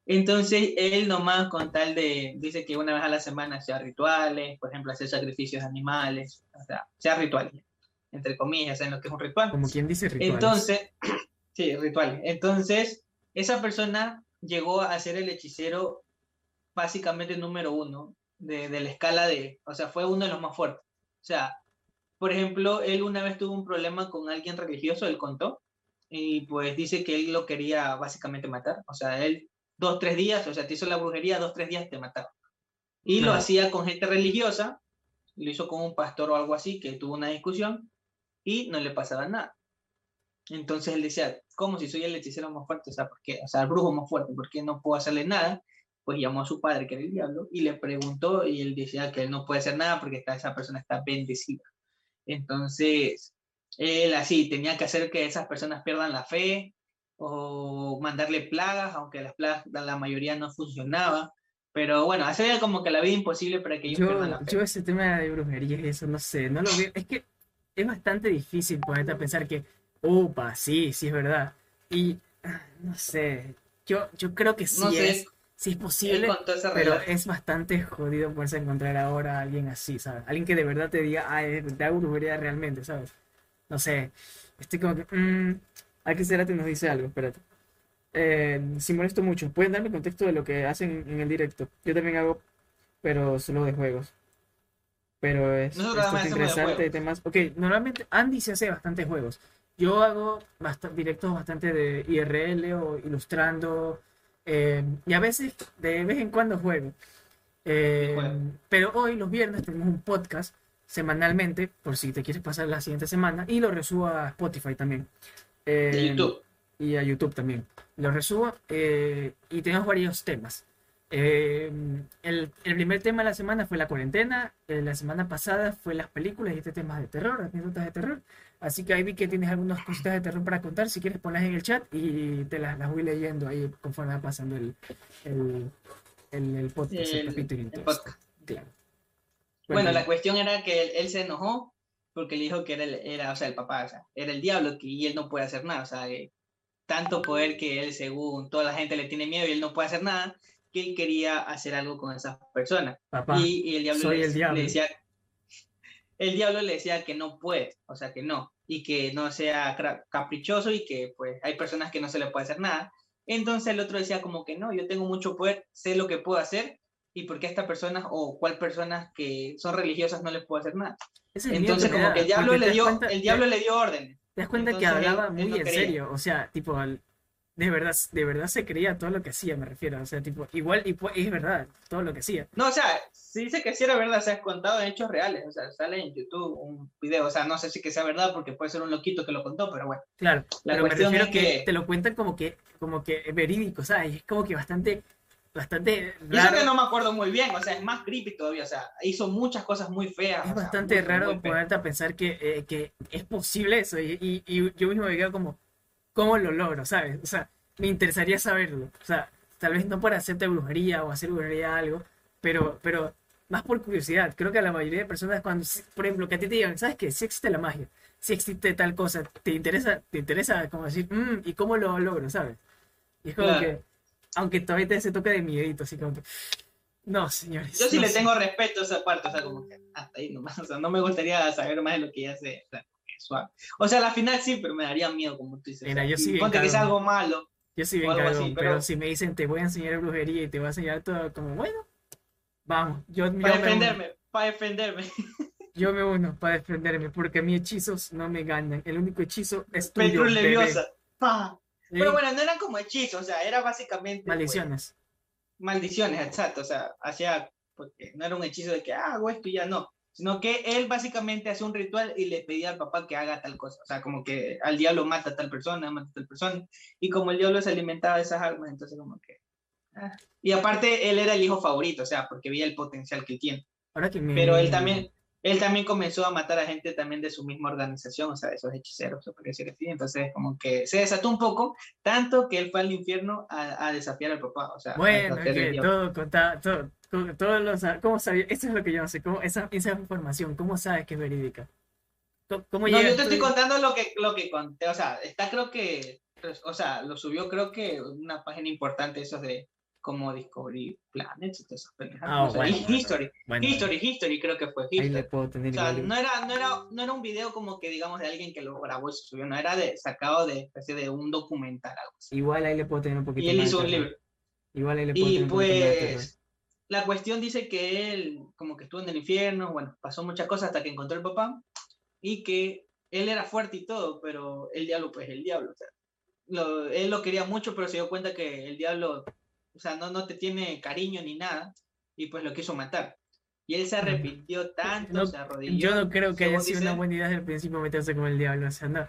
entonces, él nomás con tal de, dice que una vez a la semana hacía rituales, por ejemplo, hacer sacrificios de animales, o sea, sea rituales, entre comillas, en lo que es un ritual. Como quien dice rituales. Entonces, sí, rituales. Entonces, esa persona llegó a ser el hechicero básicamente número uno de, de la escala de, o sea, fue uno de los más fuertes. O sea, por ejemplo, él una vez tuvo un problema con alguien religioso, él contó, y pues dice que él lo quería básicamente matar. O sea, él dos, tres días, o sea, te hizo la brujería, dos, tres días te mataba. Y lo hacía con gente religiosa, lo hizo con un pastor o algo así, que tuvo una discusión y no le pasaba nada. Entonces él decía, ¿cómo si soy el hechicero más fuerte? O sea, ¿por qué? O sea, el brujo más fuerte, ¿por qué no puedo hacerle nada? Pues llamó a su padre, que era el diablo, y le preguntó, y él decía que él no puede hacer nada porque está, esa persona está bendecida. Entonces, él así tenía que hacer que esas personas pierdan la fe o mandarle plagas, aunque las plagas, la mayoría no funcionaba. Pero bueno, hacer como que la vida imposible para que ellos pierdan la Yo, fe. yo ese tema de brujería y eso, no sé, no lo veo. Es que es bastante difícil ponerte a pensar que, upa, sí, sí es verdad. Y, no sé, yo, yo creo que sí No sé, es, sí es posible, pero es bastante jodido poderse encontrar ahora a alguien así, ¿sabes? Alguien que de verdad te diga, ah, te hago brujería realmente, ¿sabes? No sé, estoy como que, mm, aquí Cerati nos dice algo, espérate. Eh, si molesto mucho, ¿pueden darme contexto de lo que hacen en el directo? Yo también hago, pero solo de juegos. Pero es, esto de interesante juegos. temas. Ok, normalmente Andy se hace bastantes juegos. Yo hago bast- directos bastante de IRL o ilustrando. eh, y a veces, de vez en cuando juego. Eh, pero hoy, los viernes, tenemos un podcast semanalmente, por si te quieres pasar la siguiente semana, y lo resubo a Spotify también. De Eh, YouTube. y a YouTube también. Lo resubo eh, y tenemos varios temas. Eh, el, el primer tema de la semana fue la cuarentena, eh, la semana pasada fue las películas y este tema de terror, anécdotas de terror. Así que ahí vi que tienes algunas cositas de terror para contar. Si quieres, ponlas en el chat y te las, las voy leyendo ahí conforme va pasando el, el, el, el podcast, el, capítulo. podcast. Claro. Bueno, la Cuéntame. cuestión era que él, él se enojó porque le dijo que era, el, era, o sea, el papá, o sea, era el diablo que, y él no puede hacer nada, o sea, que tanto poder que él, según toda la gente, le tiene miedo y él no puede hacer nada, que él quería hacer algo con esas personas. Papá, Y, y el diablo, soy le, el diablo. le decía, el diablo le decía que no puede, o sea, que no, y que no sea caprichoso y que pues hay personas que no se le puede hacer nada. Entonces el otro decía como que no, yo tengo mucho poder, sé lo que puedo hacer y por qué a estas personas o cuál personas que son religiosas no les puedo hacer nada. Es Entonces que me como da, que el diablo le dio, cuenta- el diablo le dio órdenes. Te das cuenta que Entonces, él- hablaba él muy no en serio, o sea, tipo, de verdad, de verdad se creía todo lo que hacía, me refiero, o sea, tipo, igual, y pues, es verdad, todo lo que hacía. No, o sea, se dice que sí era verdad, se ha contado en hechos reales, o sea, sale en YouTube un video, o sea, no sé si que sea verdad porque puede ser un loquito que lo contó, pero bueno. Claro, La pero me cuestión refiero es que que- te lo cuentan como que, como que verídico, ¿sabes? Es como que bastante, bastante Y eso raro, que no me acuerdo muy bien, o sea, es más creepy todavía, o sea, hizo muchas cosas muy feas. es sea, bastante muy, muy raro ponerte a pensar que, eh, que es posible eso, y, y- y yo mismo me quedo como, ¿cómo lo logro, sabes? O sea, me interesaría saberlo, o sea, tal vez no para hacerte brujería o hacer brujería algo, pero, pero más por curiosidad. Creo que a la mayoría de personas cuando, por ejemplo, que a ti te digan, ¿sabes qué? Si existe la magia, si existe tal cosa, te interesa, te interesa como decir, "Mm, ¿y cómo lo logro, sabes? Y es como Claro. que, aunque todavía te ese toque de miedito, así como que, no, señores. Yo sí no le sé". tengo respeto a esa parte, o sea, como que hasta ahí nomás, o sea, no me gustaría saber más de lo que ya sé, o sea, suave. O sea, la final sí, pero me daría miedo, como tú dices. o Mira, sea, yo sí ponte que es cagón. algo malo, Yo sí o bien algo así, cagón, pero... pero- si me dicen, te voy a enseñar brujería y te voy a enseñar todo, como, bueno, vamos, yo, yo para uno. defenderme, para defenderme. Yo me uno para defenderme, porque mis hechizos no me ganan. El único hechizo es tuyo, Petrus bebé. Leviosa. pa. Sí, Pero bueno, no eran como hechizos, o sea, era básicamente... pues, Maldiciones. maldiciones, exacto, o sea, hacía, porque no era un hechizo de que ah, hago esto y ya no, sino que él básicamente hace un ritual y le pedía al papá que haga tal cosa, o sea, como que al diablo mata a tal persona, mata a tal persona, y como el diablo se alimentaba de esas almas, entonces como que... ah. Y aparte, él era el hijo favorito, o sea, porque veía el potencial que tiene, Ahora que me... pero él también... Él también comenzó a matar a gente también de su misma organización, o sea, esos hechiceros, se decir así. Entonces, como que se desató un poco, tanto que él fue al infierno a, a desafiar al papá, o sea, Bueno, que todo, conta- todo, todo, todo lo sa- ¿cómo sabía? Eso es lo que yo no sé, ¿cómo, esa, esa información, ¿cómo sabes que es verídica? ¿Cómo, cómo No, yo te estoy contando lo que, lo que conté, o sea, está creo que, pues, o sea, lo subió creo que una página importante, esos de como Discovery Planet, esas pendejadas, Ah, o sea, bueno, History, Bueno, History, History creo que fue ahí le History. puedo tener O sea, no era, no, era, no era un video como que digamos de alguien que lo grabó y se subió, no era de, sacado de especie de un documental, algo así. Igual ahí le puedo tener un poquito Y él más hizo un libro. Igual ahí le puedo Y tener pues la cuestión dice que él como que estuvo en el infierno, bueno, pasó muchas cosas hasta que encontró al papá y que él era fuerte y todo, pero el diablo pues el diablo, o sea, lo- él lo quería mucho, pero se dio cuenta que el diablo o sea, no, no te tiene cariño ni nada, y pues lo quiso matar. Y él se arrepintió tanto, No, se arrodilló. Yo no creo que haya sido una buena idea desde el principio meterse con el diablo. O sea, no,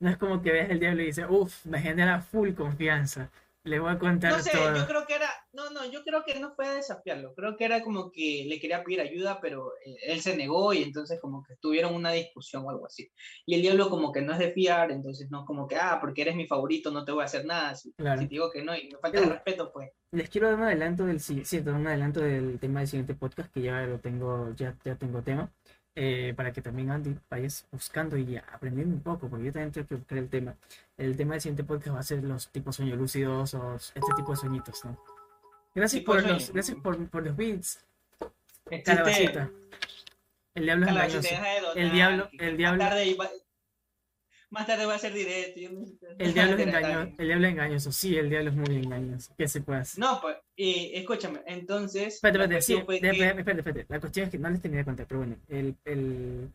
no es como que veas el diablo y dices, uff, me genera full confianza. Le voy a contar No sé, todo. yo creo que era, no, no, yo creo que no fue a desafiarlo, creo que era como que le quería pedir ayuda, pero eh, él se negó y entonces como que tuvieron una discusión o algo así. Y el diablo como que no es de fiar, entonces no como que, ah, porque eres mi favorito, no te voy a hacer nada, si, Claro. si te digo que no y me falta el respeto, pues. Les quiero dar un adelanto del si- cierto, un adelanto del tema del siguiente podcast que ya lo tengo, ya, ya tengo tema. Eh, para que también Andy vayas buscando y aprendiendo un poco, porque yo también tengo que buscar el tema. El tema del siguiente podcast va a ser los tipos sueños lúcidos o este tipo de sueñitos, ¿no? Gracias por los, gracias por, por los beats, Existe- calabacita. El diablo es engañoso. El diablo- el diablo- Más tarde, iba- más tarde va a ser directo. yo. El diablo es engañoso. El diablo es engañoso. Sí, el diablo es muy engañoso. ¿Qué se puede hacer? No, pues, y escúchame, entonces. Espérate, espérate, sí, que- espérate. La cuestión es que no les terminé de contar, pero bueno, el, el,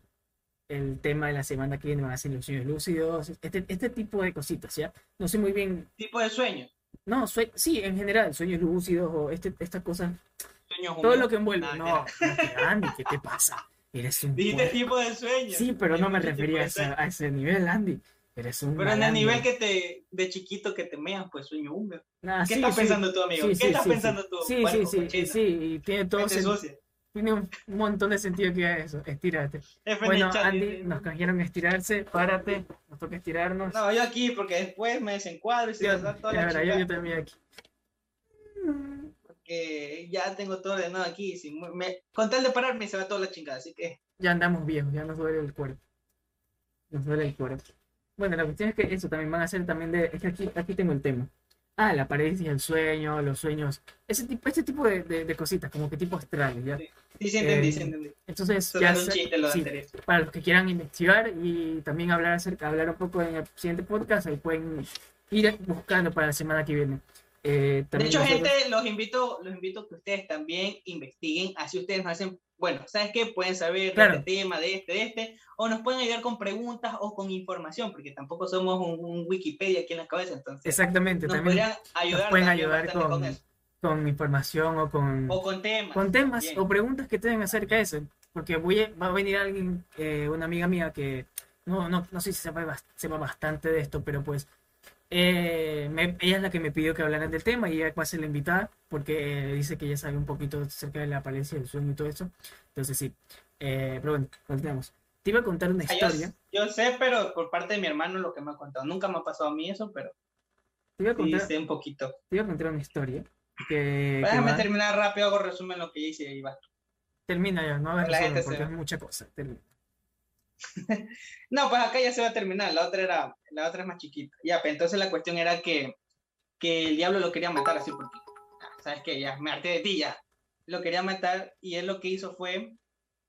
el tema de la semana que viene van a ser los sueños lúcidos, este, este tipo de cositas, ¿ya? No sé muy bien, tipo de sueño. no, sue- sí, en general, sueños lúcidos o este, estas cosas, Sueños todo lo que envuelve. Nada, No, no, Andy, ¿qué te pasa? Eres un Dijiste tipo de sueño. Sí, pero no me refería a sueño. a ese nivel, Andy. Eres un Pero en el nivel que te, de chiquito que te mean, pues sueño húmedo. Ah, ¿Qué sí, estás sí. pensando tú, amigo? Sí, ¿Qué estás pensando tú? Sí, sí, sí, sí, y tiene todo tiene un montón de sentido que haga eso. Estírate. Bueno, chat, Andy, nos cogieron estirarse, párate, nos toca estirarnos. No, yo aquí, porque después me desencuadro y se me da toda ya la verá, yo, yo también aquí. Porque ya tengo todo ordenado aquí. Si me, con tal de pararme se va toda la chingada, así que. Ya andamos viejos, ya nos duele el cuerpo. Nos duele el cuerpo. Bueno, la cuestión es que eso también van a ser también de. Es que aquí, aquí tengo el tema. Ah, la parálisis del sueño, los sueños. Ese tipo, este tipo de, de- de cositas, como que tipo astrales, ¿ya? Sí. Sí, sí entendí, Eh, sí entendí. Entonces, ya un chiste lo sí, para los que quieran investigar y también hablar acerca, hablar un poco en el siguiente podcast, ahí pueden ir buscando para la semana que viene. Eh, De hecho, nosotros- gente, los invito, los invito a que ustedes también investiguen, así ustedes nos hacen, bueno, ¿sabes qué? Pueden saber Claro. de este tema, de este, de este, o nos pueden ayudar con preguntas o con información, porque tampoco somos un, un Wikipedia aquí en la cabeza, entonces Exactamente, nos también ayudar, pueden también ayudar con- eso. con información o con, o con temas. con temas o preguntas que tengan acerca de eso. Porque voy a- va a venir alguien, eh, una amiga mía que no, no, no sé si sepa, sepa bastante de esto, pero pues eh, me- ella es la que me pidió que hablaran del tema y ella va a ser la invitada porque eh, dice que ella sabe un poquito acerca de la apariencia del sueño y todo eso. Entonces sí, Eh, pero bueno, continuamos. Te iba a contar una yo, historia. yo sé, pero por parte de mi hermano lo que me ha contado. Nunca me ha pasado a mí eso, pero Te iba a sí contar, sé un poquito. te iba a contar una historia que, Déjame terminar rápido, hago resumen lo que hice y va. termina ya, no hagas La resumen porque se- es mucha cosa. termina. No, pues acá ya se va a terminar. La otra era, la otra es más chiquita. Ya, pues entonces la cuestión era que, que el diablo lo quería matar así porque, ah, sabes que ya me harté de ti ya. Lo quería matar y él lo que hizo fue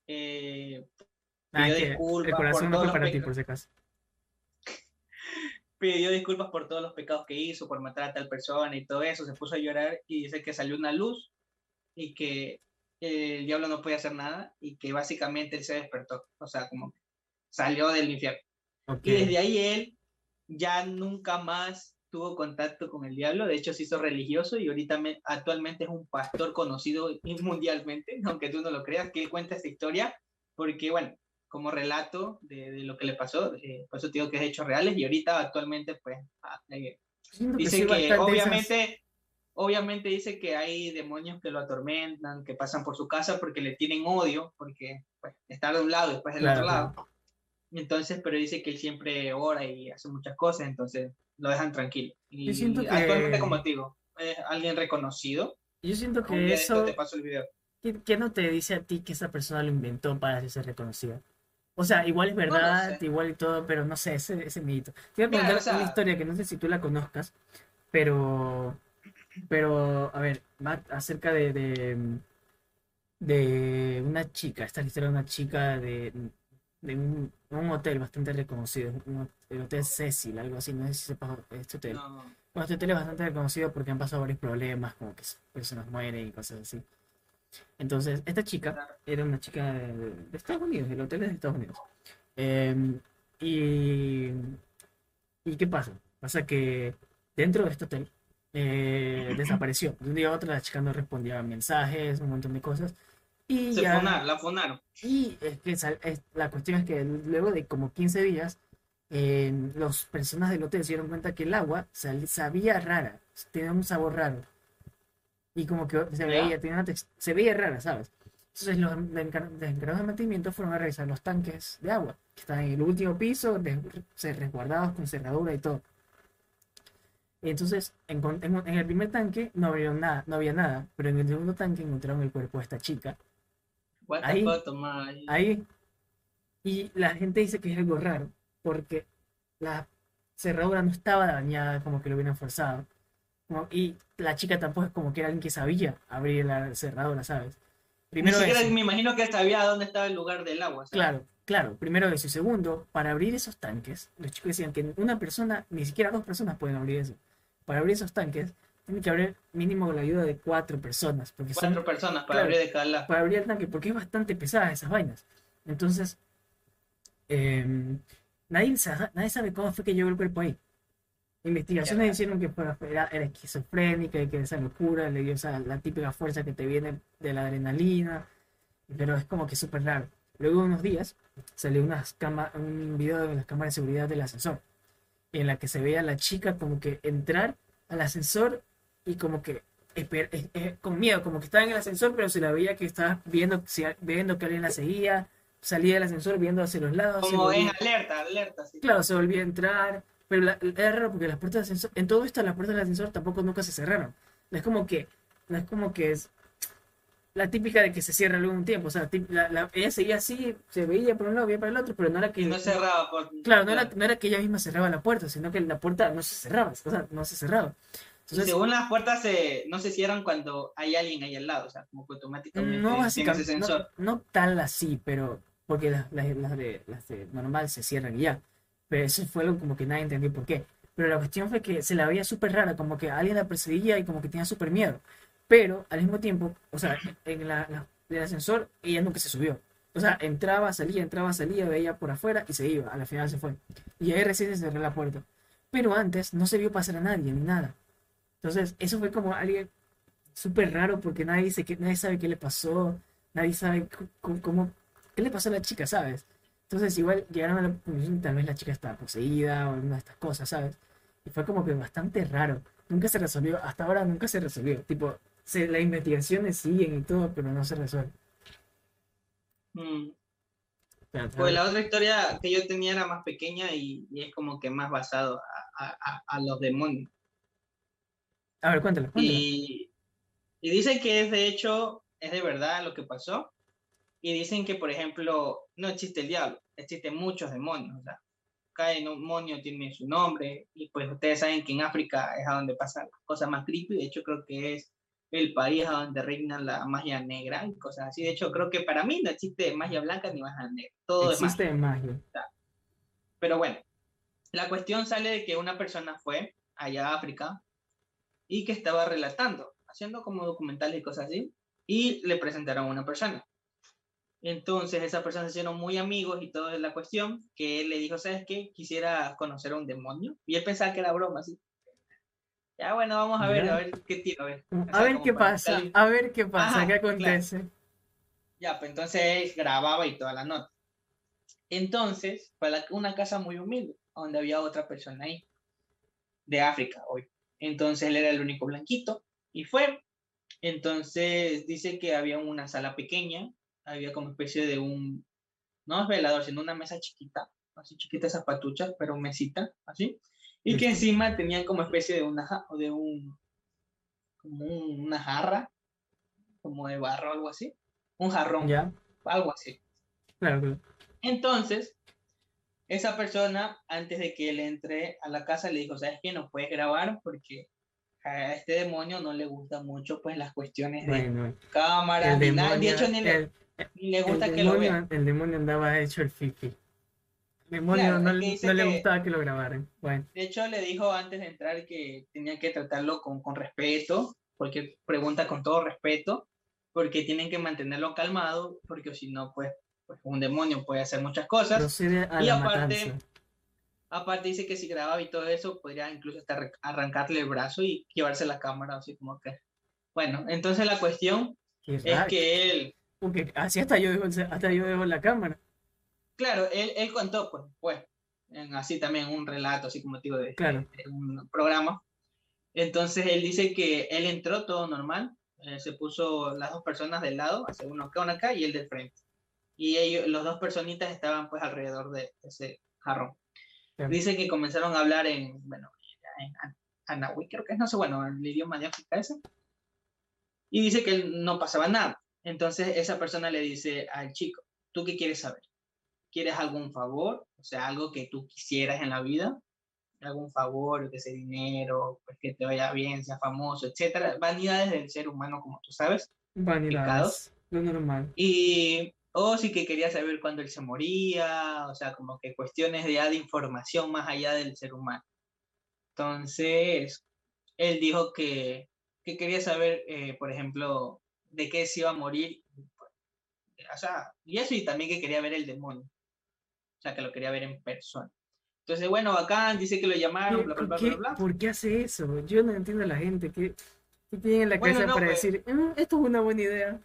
eh, Ah, disculpas el por corazón no todos fue para ti, por si acaso. pidió disculpas por todos los pecados que hizo, por matar a tal persona y todo eso. Se puso a llorar y dice que salió una luz y que eh, el diablo no podía hacer nada y que básicamente él se despertó. O sea, como salió del infierno. Ok. Y desde ahí él ya nunca más tuvo contacto con el diablo, de hecho se hizo religioso y ahorita me- actualmente es un pastor conocido mundialmente, aunque tú no lo creas, que él cuenta esta historia, porque bueno, como relato de, de lo que le pasó, eh, por eso te digo que es hechos reales y ahorita actualmente pues ah, eh, que dice sí, que bastante esas- obviamente, obviamente dice que hay demonios que lo atormentan, que pasan por su casa porque le tienen odio, porque pues, está de un lado y después del Claro, otro lado. Entonces, pero dice que él siempre ora y hace muchas cosas, entonces lo dejan tranquilo. Y Yo siento que- actualmente, como te digo, es alguien reconocido. Yo siento que eso, te paso el video. ¿qué, qué no te dice a ti que esa persona lo inventó para hacerse reconocida? O sea, igual es verdad, sé. igual y todo, pero no sé, ese, ese midito. Te voy a contar o sea- una historia que no sé si tú la conozcas, pero, pero, a ver, acerca de, de, de una chica, esta es la historia de una chica de, de un, un hotel bastante reconocido, un- el Hotel Cecil, algo así, no sé si sepas este hotel. No, Bueno, este hotel es bastante reconocido porque han pasado varios problemas, como que personas mueren y cosas así. Entonces, esta chica era una chica de, de Estados Unidos, el hotel es de Estados Unidos. Em, y, ¿y qué pasa? Pasa que dentro de este hotel eh, desapareció. De un día a otro la chica no respondía a mensajes, un montón de cosas. Y Se ya, funaron, la funaron. y es que sal- es- la cuestión es que luego de como 15 días, eh, las personas del hotel se dieron cuenta que el agua sal- sabía rara, tenía un sabor raro. Y como que se veía, tenía una se veía rara, ¿sabes? Entonces los encar- los encargados de mantenimiento fueron a revisar los tanques de agua, que están en el último piso, de- se- resguardados con cerradura y todo. Entonces, en, en- en el primer tanque no había nada, no había nada, pero en el segundo tanque encontraron el cuerpo de esta chica. What the Ahí- fuck, ahí. Y la gente dice que es algo raro, porque la cerradura no estaba dañada, como que lo hubieran forzado. Como- y la chica tampoco es como que era alguien que sabía abrir la cerradura, ¿sabes? Primero eso. me imagino que sabía dónde estaba el lugar del agua. ¿sabes? Claro, claro. Primero eso. Y segundo, para abrir esos tanques, los chicos decían que una persona, ni siquiera dos personas pueden abrir eso. Para abrir esos tanques, tiene que abrir mínimo la ayuda de cuatro personas, porque son Cuatro personas para claro. abrir de cada lado. para abrir el tanque, porque es bastante pesada esas vainas. Entonces, em, nadie, sa- nadie sabe cómo fue que llegó el cuerpo ahí. Investigaciones hicieron que era, era esquizofrénica y que esa locura le dio esa, la típica fuerza que te viene de la adrenalina, pero es como que súper raro. Luego de unos días salió unas cama- un video de las cámaras de seguridad del ascensor, en la que se veía a la chica como que entrar al ascensor y como que esper- eh, eh, con miedo, como que estaba en el ascensor, pero se la veía que estaba viendo, viendo que alguien la seguía, salía del ascensor viendo hacia los lados, Como en volvía- alerta, alerta. sí. claro, se volvía a entrar, pero la- era raro porque las puertas del ascensor, en todo esto las puertas del ascensor tampoco nunca se cerraron. No es como que, no es como que es la típica de que se cierra un tiempo, o sea, tip- la- la- ella seguía así, se veía por un lado, veía para el otro, pero no era que... No cerraba por. Claro, no era, no era que ella misma cerraba la puerta, sino que la puerta no se cerraba, o sea, no se cerraba. Entonces, según las puertas se, no se cierran cuando hay alguien ahí al lado, o sea, como que automáticamente no ese básicamente, no, sensor. no tal así, pero porque las, las, las de, las de normal se cierran y ya. Pero eso fue como que nadie entendió por qué. Pero la cuestión fue que se la veía súper rara, como que alguien la perseguía y como que tenía súper miedo. Pero al mismo tiempo, o sea, en la, la- del ascensor ella nunca se subió. O sea, entraba, salía, entraba, salía, veía por afuera y se iba. A la final se fue. Y ahí recién se cerró la puerta. Pero antes no se vio pasar a nadie ni nada. Entonces, eso fue como alguien súper raro porque nadie dice que nadie sabe qué le pasó, nadie sabe cómo, qué le pasó a la chica, ¿sabes? Entonces, igual llegaron a la conclusión que tal vez la chica estaba poseída o alguna de estas cosas, ¿sabes? Y fue como que bastante raro. Nunca se resolvió, hasta ahora nunca se resolvió. Tipo, se, las investigaciones siguen y todo, pero no se resuelve. Mm. Pues la otra historia que yo tenía era más pequeña y, y es como que más basado a- a los demonios. A ver, cuéntalo. Y, y dicen que es de hecho, es de verdad lo que pasó. Y dicen que, por ejemplo, no existe el diablo, existen muchos demonios. O sea, cada demonio tiene su nombre. Y pues ustedes saben que en África es a donde pasan las cosas más creepy. De hecho, creo que es el país a donde reina la magia negra y cosas así. De hecho, creo que para mí no existe magia blanca ni magia negra. Todo es magia. Existe magia. Pero bueno, la cuestión sale de que una persona fue allá a África y que estaba relatando, haciendo como documentales y cosas así, y le presentaron a una persona. Entonces esa persona se hicieron muy amigos y toda la cuestión, que él le dijo, ¿sabes qué? Quisiera conocer a un demonio. Y él pensaba que era broma, así. Ya bueno, vamos a ver, Ya. a ver qué tiro, a ver. A qué para pasa, a ver qué pasa, qué acontece. Ya, pues entonces grababa y toda la nota. Entonces, fue a la- una casa muy humilde, donde había otra persona ahí, de África hoy. Entonces él era el único blanquito y fue. Entonces dice que había una sala pequeña, había como especie de un, no es velador, sino una mesa chiquita, así chiquita esas patuchas, pero mesita, así. Y que Listo. encima tenían como especie de una, de un, como un- una jarra, como de barro, algo así. Un jarrón Ya, algo así. claro, claro. Entonces, esa persona, antes de que él entre a la casa, le dijo, ¿sabes qué? No puedes grabar porque a este demonio no le gustan mucho pues las cuestiones de Bueno, cámara, ni nada. De hecho, ni le, el- ni le gusta que lo demonio- vean. el demonio andaba hecho el fifi. El demonio Claro, no, que le- no le gustaba que lo grabaran. Bueno, De hecho, le dijo antes de entrar que tenía que tratarlo con, con respeto, cualquier pregunta con todo respeto, porque tienen que mantenerlo calmado, porque si no, pues, pues un demonio puede hacer muchas cosas. y aparte, matanza. Aparte dice que si grababa y todo eso, podría incluso hasta arrancarle el brazo y llevarse la cámara, así como que... Bueno, entonces la cuestión es que él... Porque así hasta yo, dejo, hasta yo dejo la cámara. Claro, él, él contó, pues, pues, en, así también un relato, así como digo, de, de, un programa. Entonces él dice que él entró todo normal, eh, se puso las dos personas del lado, hace uno acá, uno acá y el del frente. Y ellos, los dos personitas estaban pues alrededor de ese jarrón. Dice que comenzaron a hablar en, bueno, en Anahui, creo que es, no sé, bueno, el idioma de África ese. Y dice que no pasaba nada. Entonces esa persona le dice al chico, ¿tú qué quieres saber? ¿Quieres algún favor? O sea, algo que tú quisieras en la vida. Algún favor, que sea dinero, pues que te vaya bien, sea famoso, etcétera. Vanidades del ser humano, como tú sabes. Vanidades. Lo normal. Y o sí que quería saber cuándo él se moría, o sea, como que cuestiones de, de información más allá del ser humano. Entonces, él dijo que, que quería saber, eh, por ejemplo, de qué se iba a morir, o sea, y eso y también que quería ver el demonio, o sea, que lo quería ver en persona. Entonces, bueno, bacán, dice que lo llamaron, bla, bla, bla, bla, ¿Por qué hace eso? Yo no entiendo a la gente que, tiene en la cabeza para pues decir, mm, esto es una buena idea.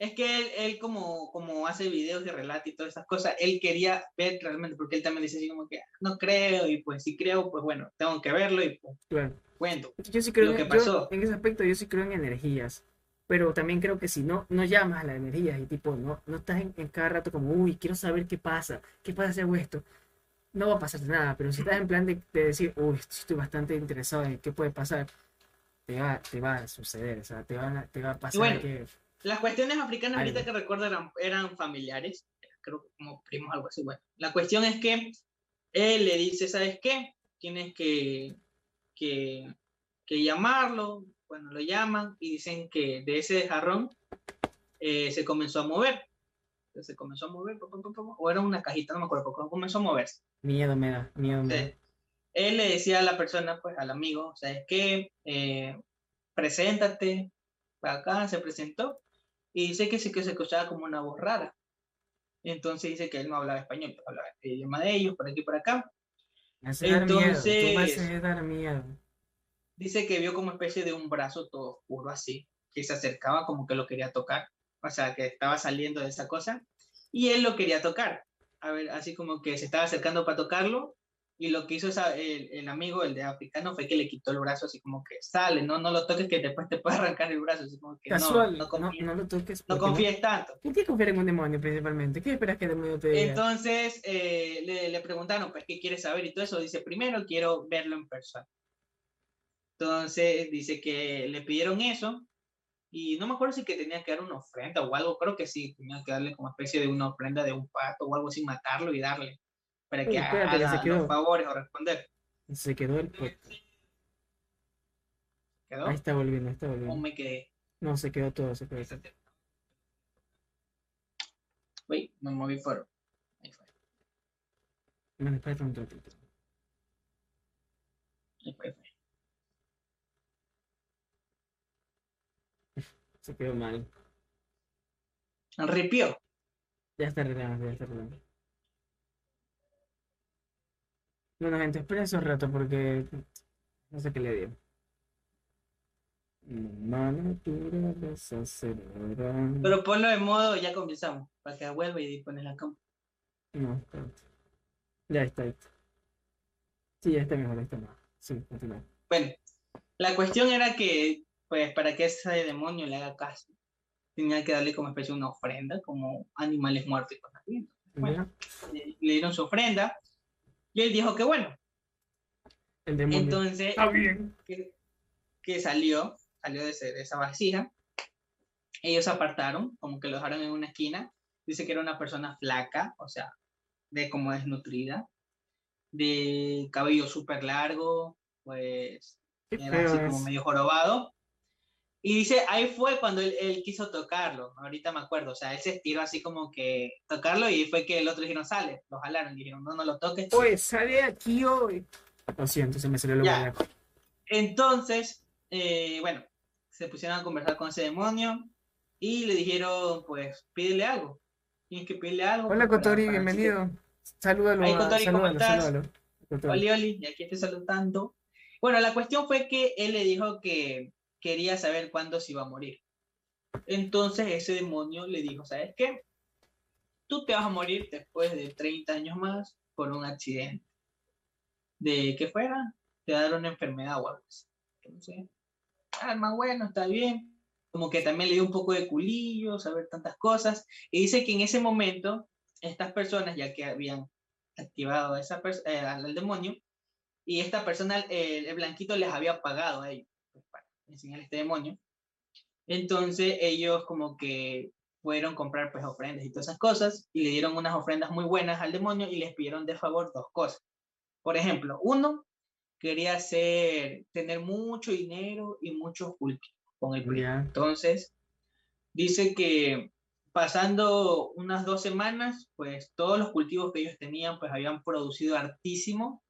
Es que él, él, como, como hace videos de relato y todas esas cosas, él quería ver realmente, porque él también dice así como que no creo, y pues si creo, pues bueno, tengo que verlo y pues, cuento. Yo sí creo lo que pasó. en ese aspecto yo sí creo en energías, pero también creo que si no, no llamas a las energías y tipo, no, no estás en, cada rato como, uy, quiero saber qué pasa, qué pasa si hago esto, no va a pasar nada, pero si estás en plan de, decir, uy, estoy bastante interesado en qué puede pasar, te va, te va a suceder, o sea, te, va, te va a pasar que las cuestiones africanas, ahorita que recuerdo, eran, eran, familiares, creo que como primos, algo así. Bueno, la cuestión es que él le dice, ¿sabes qué? Tienes que, que, que llamarlo. Bueno, lo llaman y dicen que de ese jarrón eh, se comenzó a mover. Se comenzó a mover, o era una cajita, no me acuerdo, comenzó a moverse. Miedo me da, miedo me da. Él le decía a la persona, pues al amigo, ¿sabes qué? Eh, preséntate, acá se presentó y dice que se, que se escuchaba como una voz rara. Entonces dice que él no hablaba español, hablaba el idioma de ellos, por aquí por acá. Entonces, dar miedo. Dice que vio como especie de un brazo todo oscuro así, que se acercaba como que lo quería tocar. O sea, que estaba saliendo de esa cosa. Y él lo quería tocar. A ver, así como que se estaba acercando para tocarlo y lo que hizo esa, el, el, amigo, el de africano, fue que le quitó el brazo, así como que sale, no, no lo toques, que después te puede arrancar el brazo. Así como que Casual, no, no, no, lo toques. No confíes tanto. ¿Qué te confiar en un demonio principalmente? ¿Qué esperas que el demonio te diga? Entonces eh, le, le, preguntaron, pues, ¿qué quieres saber? Y todo eso. Dice, primero quiero verlo en persona. Entonces dice que le pidieron eso. Y no me acuerdo si que tenía que dar una ofrenda o algo, creo que sí, tenía que darle como especie de una ofrenda de un pato o algo sin matarlo y darle para que haga los favores o responder. Se quedó el ¿Quedó? Ahí está volviendo, ahí está volviendo. ¿O me quedé? No, se quedó todo, se quedó. Uy, me moví fuera. Ahí fue. Bueno, espérate un ratito. Ahí fue, ahí fue. Se quedó mal. Ripió. Ya está arreglando, ya está arreglando. Bueno, gente, esperen un rato porque no sé qué le dio. Pero ponlo de modo, ya comenzamos, para que vuelva y pones la cámara. No, espérate. Ya está, ahí Sí, ya está mejor, está mejor. Sí, continúa. Bueno, la cuestión era que, pues, para que ese demonio le haga caso, tenía que darle como especie una ofrenda, como animales muertos y cosas así. Bueno, le dieron su ofrenda y él dijo que bueno. Entonces, bien. Que, salió, salió de, esa vasija. Ellos apartaron, como que lo dejaron en una esquina. Dice que era una persona flaca, o sea, de como desnutrida, de cabello súper largo, pues era así como medio jorobado. Y dice, ahí fue cuando él, quiso tocarlo, ahorita me acuerdo, o sea, él se estiró así como que tocarlo y fue que el otro dijeron, sale, lo jalaron, dijeron, no, no lo toques. Pues sale aquí hoy. Lo siento, se me salió lo ya. Entonces, eh, bueno, se pusieron a conversar con ese demonio y le dijeron, pues, pídele algo. Tienes que pedirle algo. Hola, Cotori, bienvenido. Salúdalo, Ahí, a- Cotori, ¿cómo estás? salúdalo. Oli, Oli, aquí estoy saludando. Bueno, la cuestión fue que él le dijo que quería saber cuándo se iba a morir. Entonces ese demonio le dijo, ¿sabes qué? Tú te vas a morir después de 30 años más por un accidente. De que fuera, te dar una enfermedad o algo así. Entonces, ah, más bueno, está bien. Como que también le dio un poco de culillo, saber tantas cosas. Y dice que en ese momento, estas personas, ya que habían activado a esa eh, al demonio, y esta persona, eh, el blanquito, les había pagado a ellos enseñar este demonio. Entonces ellos como que fueron a comprar pues ofrendas y todas esas cosas y le dieron unas ofrendas muy buenas al demonio y les pidieron de favor dos cosas. Por ejemplo, uno quería hacer, tener mucho dinero y muchos cultivos con el primo. Entonces, dice que pasando unas dos semanas, pues todos los cultivos que ellos tenían, pues habían producido hartísimo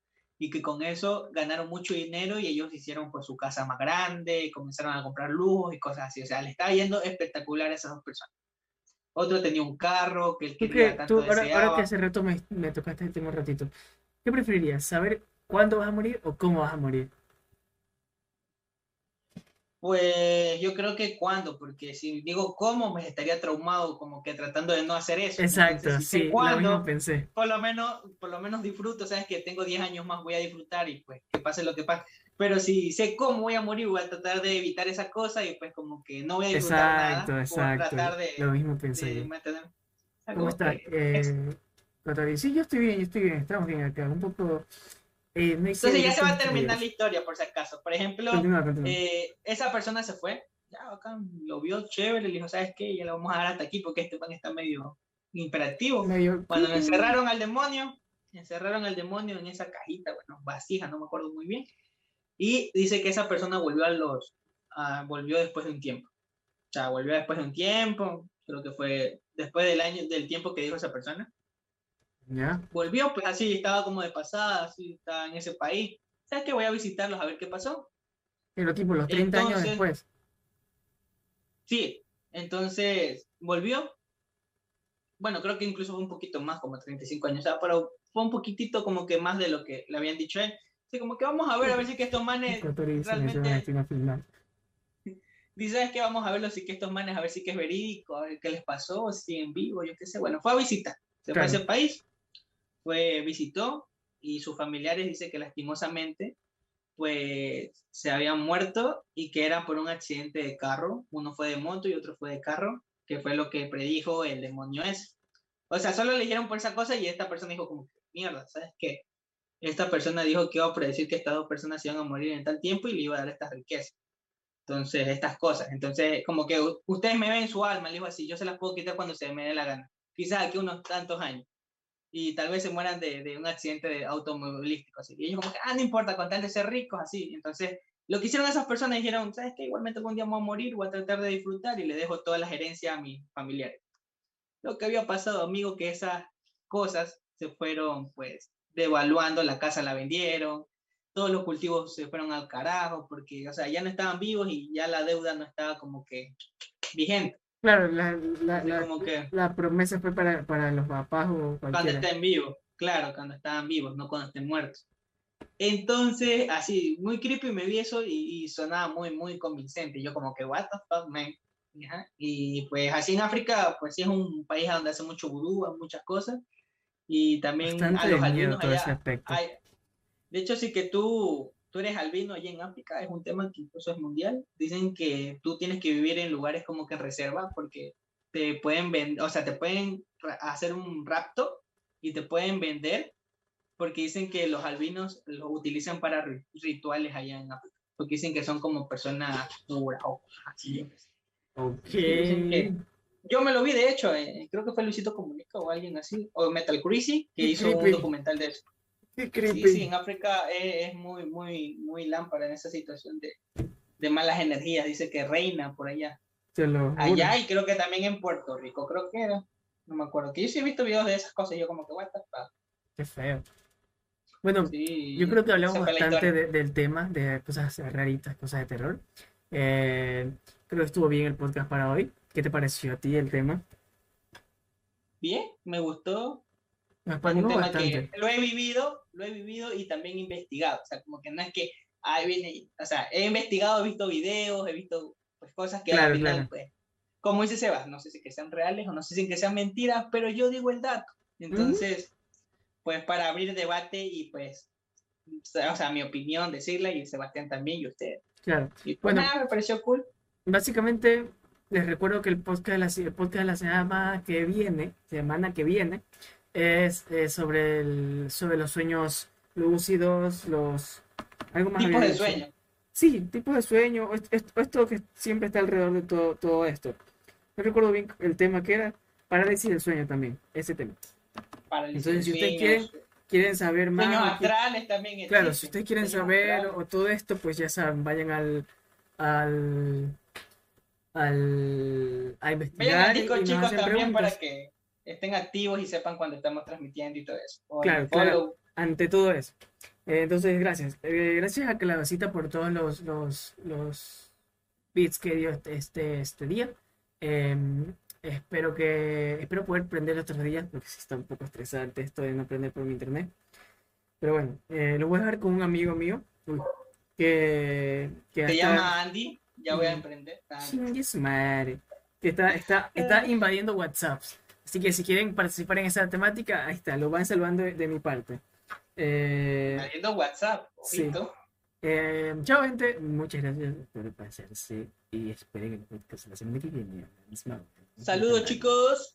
y que con eso ganaron mucho dinero y ellos hicieron pues su casa más grande, y comenzaron a comprar lujos y cosas así. O sea, le estaba yendo espectacular a esas dos personas. Otro tenía un carro que él quería que, tanto tú, ahora, ahora que hace rato me, me tocaste el tema un ratito, ¿qué preferirías? ¿Saber cuándo vas a morir o cómo vas a morir? Pues yo creo que cuándo, porque si digo cómo, me estaría traumado como que tratando de no hacer eso. Exacto, Entonces, si sé sí, cuándo, pensé. por lo menos, por lo menos disfruto, sabes que tengo 10 años más, voy a disfrutar y pues que pase lo que pase. Pero si sé cómo voy a morir, voy a tratar de evitar esa cosa y pues como que no voy a disfrutar Exacto, nada tratar exacto. de, Lo mismo pensé de mantener. ¿Cómo que- Eh? Sí, yo estoy bien, yo estoy bien, estamos bien acá. Un poco. Eh, no Entonces ya se va a terminar la historia, por si acaso. Por ejemplo, Continúa, continúa. eh, esa persona se fue, ya lo vio chévere, le dijo, ¿sabes qué? Ya lo vamos a dar hasta aquí porque este pan está medio imperativo. Medio- Cuando lo encerraron al demonio, encerraron al demonio en esa cajita, bueno, vasija, no me acuerdo muy bien. Y dice que esa persona volvió a los, volvió después de un tiempo. O sea, volvió después de un tiempo, creo que fue después del año, del tiempo que dijo esa persona. ¿Ya? Volvió, pues así, estaba como de pasada, así, estaba en ese país. ¿Sabes qué? Voy a visitarlos a ver qué pasó. Pero tipo los 30 años Entonces- después. Sí, entonces volvió. Bueno, creo que incluso fue un poquito más, como 35 años, o sea, pero fue un poquitito como que más de lo que le habían dicho a él. Sí, como que vamos a ver, a ver si que estos manes, realmente- dice, ¿sabes qué? Vamos a verlo, si que estos manes, a ver si que es verídico, a ver qué les pasó, si en vivo, yo qué sé. Bueno, fue a visitar, se Claro. fue a ese país, fue, visitó, y sus familiares dice que lastimosamente, pues se habían muerto y que era por un accidente de carro. Uno fue de moto y otro fue de carro, que fue lo que predijo el demonio ese. O sea, solo le dijeron por esa cosa y esta persona dijo como, mierda, ¿sabes qué? Esta persona dijo que iba a predecir que estas dos personas iban a morir en tal tiempo y le iba a dar estas riquezas. Entonces, estas cosas. Entonces, como que "U- ustedes me ven su alma, le dijo así, yo se las puedo quitar cuando se me dé la gana. Quizás aquí unos tantos años. Y tal vez se mueran de, de un accidente de automovilístico. Así. Y ellos como que, ah, no importa, con tal de ser ricos, así. Entonces, lo que hicieron esas personas dijeron, ¿sabes qué? Igualmente algún día voy a morir, voy a tratar de disfrutar y le dejo toda la gerencia a mis familiares. Lo que había pasado, amigo, que esas cosas se fueron, pues, devaluando, la casa la vendieron, todos los cultivos se fueron al carajo, porque, o sea, ya no estaban vivos y ya la deuda no estaba como que vigente. Claro, la, la, la, como que la promesa fue para, para los papás o cuando cualquiera. estén vivos, claro, cuando estaban vivos, no cuando estén muertos. Entonces, así, muy creepy me vi eso y, y sonaba muy, muy convincente. Yo como que, what the fuck, man. Ajá. Y pues así en África, pues sí es un país donde hace mucho vudú, hay muchas cosas. Y también Bastante a los albinos allá, aspecto. hay- de hecho, sí que tú, tú eres albino allá en África, es un tema que incluso es mundial. Dicen que tú tienes que vivir en lugares como que reserva porque te pueden vender, o sea, te pueden hacer un rapto y te pueden vender porque dicen que los albinos los utilizan para ri- rituales allá en África. Porque dicen que son como personas o cosas así. yo qué sé. Ok. dicen que- Yo me lo vi, de hecho, eh, creo que fue Luisito Comunica o alguien así, o Metal Crazy, que hizo un documental de eso. Qué Sí, creepy. sí, en África es, es muy, muy, muy lámpara en esa situación de, de malas energías. Dice que reina por allá. Allá y creo que también en Puerto Rico, creo que era. No me acuerdo. Que yo sí he visto videos de esas cosas y yo como que, what the fuck. Qué feo. Bueno, Sí, yo creo que hablamos bastante de- del tema, de cosas raritas, cosas de terror. Eh, creo que estuvo bien el podcast para hoy. ¿Qué te pareció a ti el tema? Bien, me gustó. Me un apagó tema bastante. que lo he vivido, lo he vivido y también investigado. O sea, como que no es que ahí viene, o sea, he investigado, he visto videos, he visto pues, cosas que Claro, al final, claro. pues, como dice Sebas, no sé si que sean reales o no sé si que sean mentiras, pero yo digo el dato. Entonces, pues para abrir debate y pues, o sea, mi opinión, decirla y Sebastián también y usted. Claro. Y pues Bueno. nada, me pareció cool. Básicamente, les recuerdo que el podcast de la, el podcast de la semana que viene, semana que viene, es eh, sobre, el, sobre los sueños lúcidos, los... Algo más Tipos de sueño. Sí, tipos de sueño, o est- est- esto que siempre está alrededor de todo, todo esto. No recuerdo bien el tema que era, parálisis del sueño también, ese tema. Parálisis Entonces, si de ustedes sueños, ¿Quieren saber más? Sueños astrales también. Claro, si ustedes quieren sueños saber astrales. o todo esto, pues ya saben, vayan al, al, al, a Vayan investigar al Discord, y nos chicos, también para preguntas. que estén activos y sepan cuando estamos transmitiendo y todo eso. O Claro, claro. Ante todo eso. Eh, entonces, gracias. Eh, gracias a Clavecita por todos los, los, los bits que dio este, este, este día. Eh, espero que espero poder prender otros días porque sí está un poco estresante esto de no prender por mi internet. Pero bueno, eh, lo voy a dejar con un amigo mío uy, que, que Se hasta- llama Andy. Ya voy a Mm. emprender. Chingue su madre. Que está, está, está invadiendo WhatsApps. Así que si quieren participar en esa temática, ahí está, lo van salvando de, de mi parte. Eh, WhatsApp. sí. ojito. eh, chao, gente. Muchas gracias por pasarse. Y esperen el podcast la semana que viene. Saludos, chicos.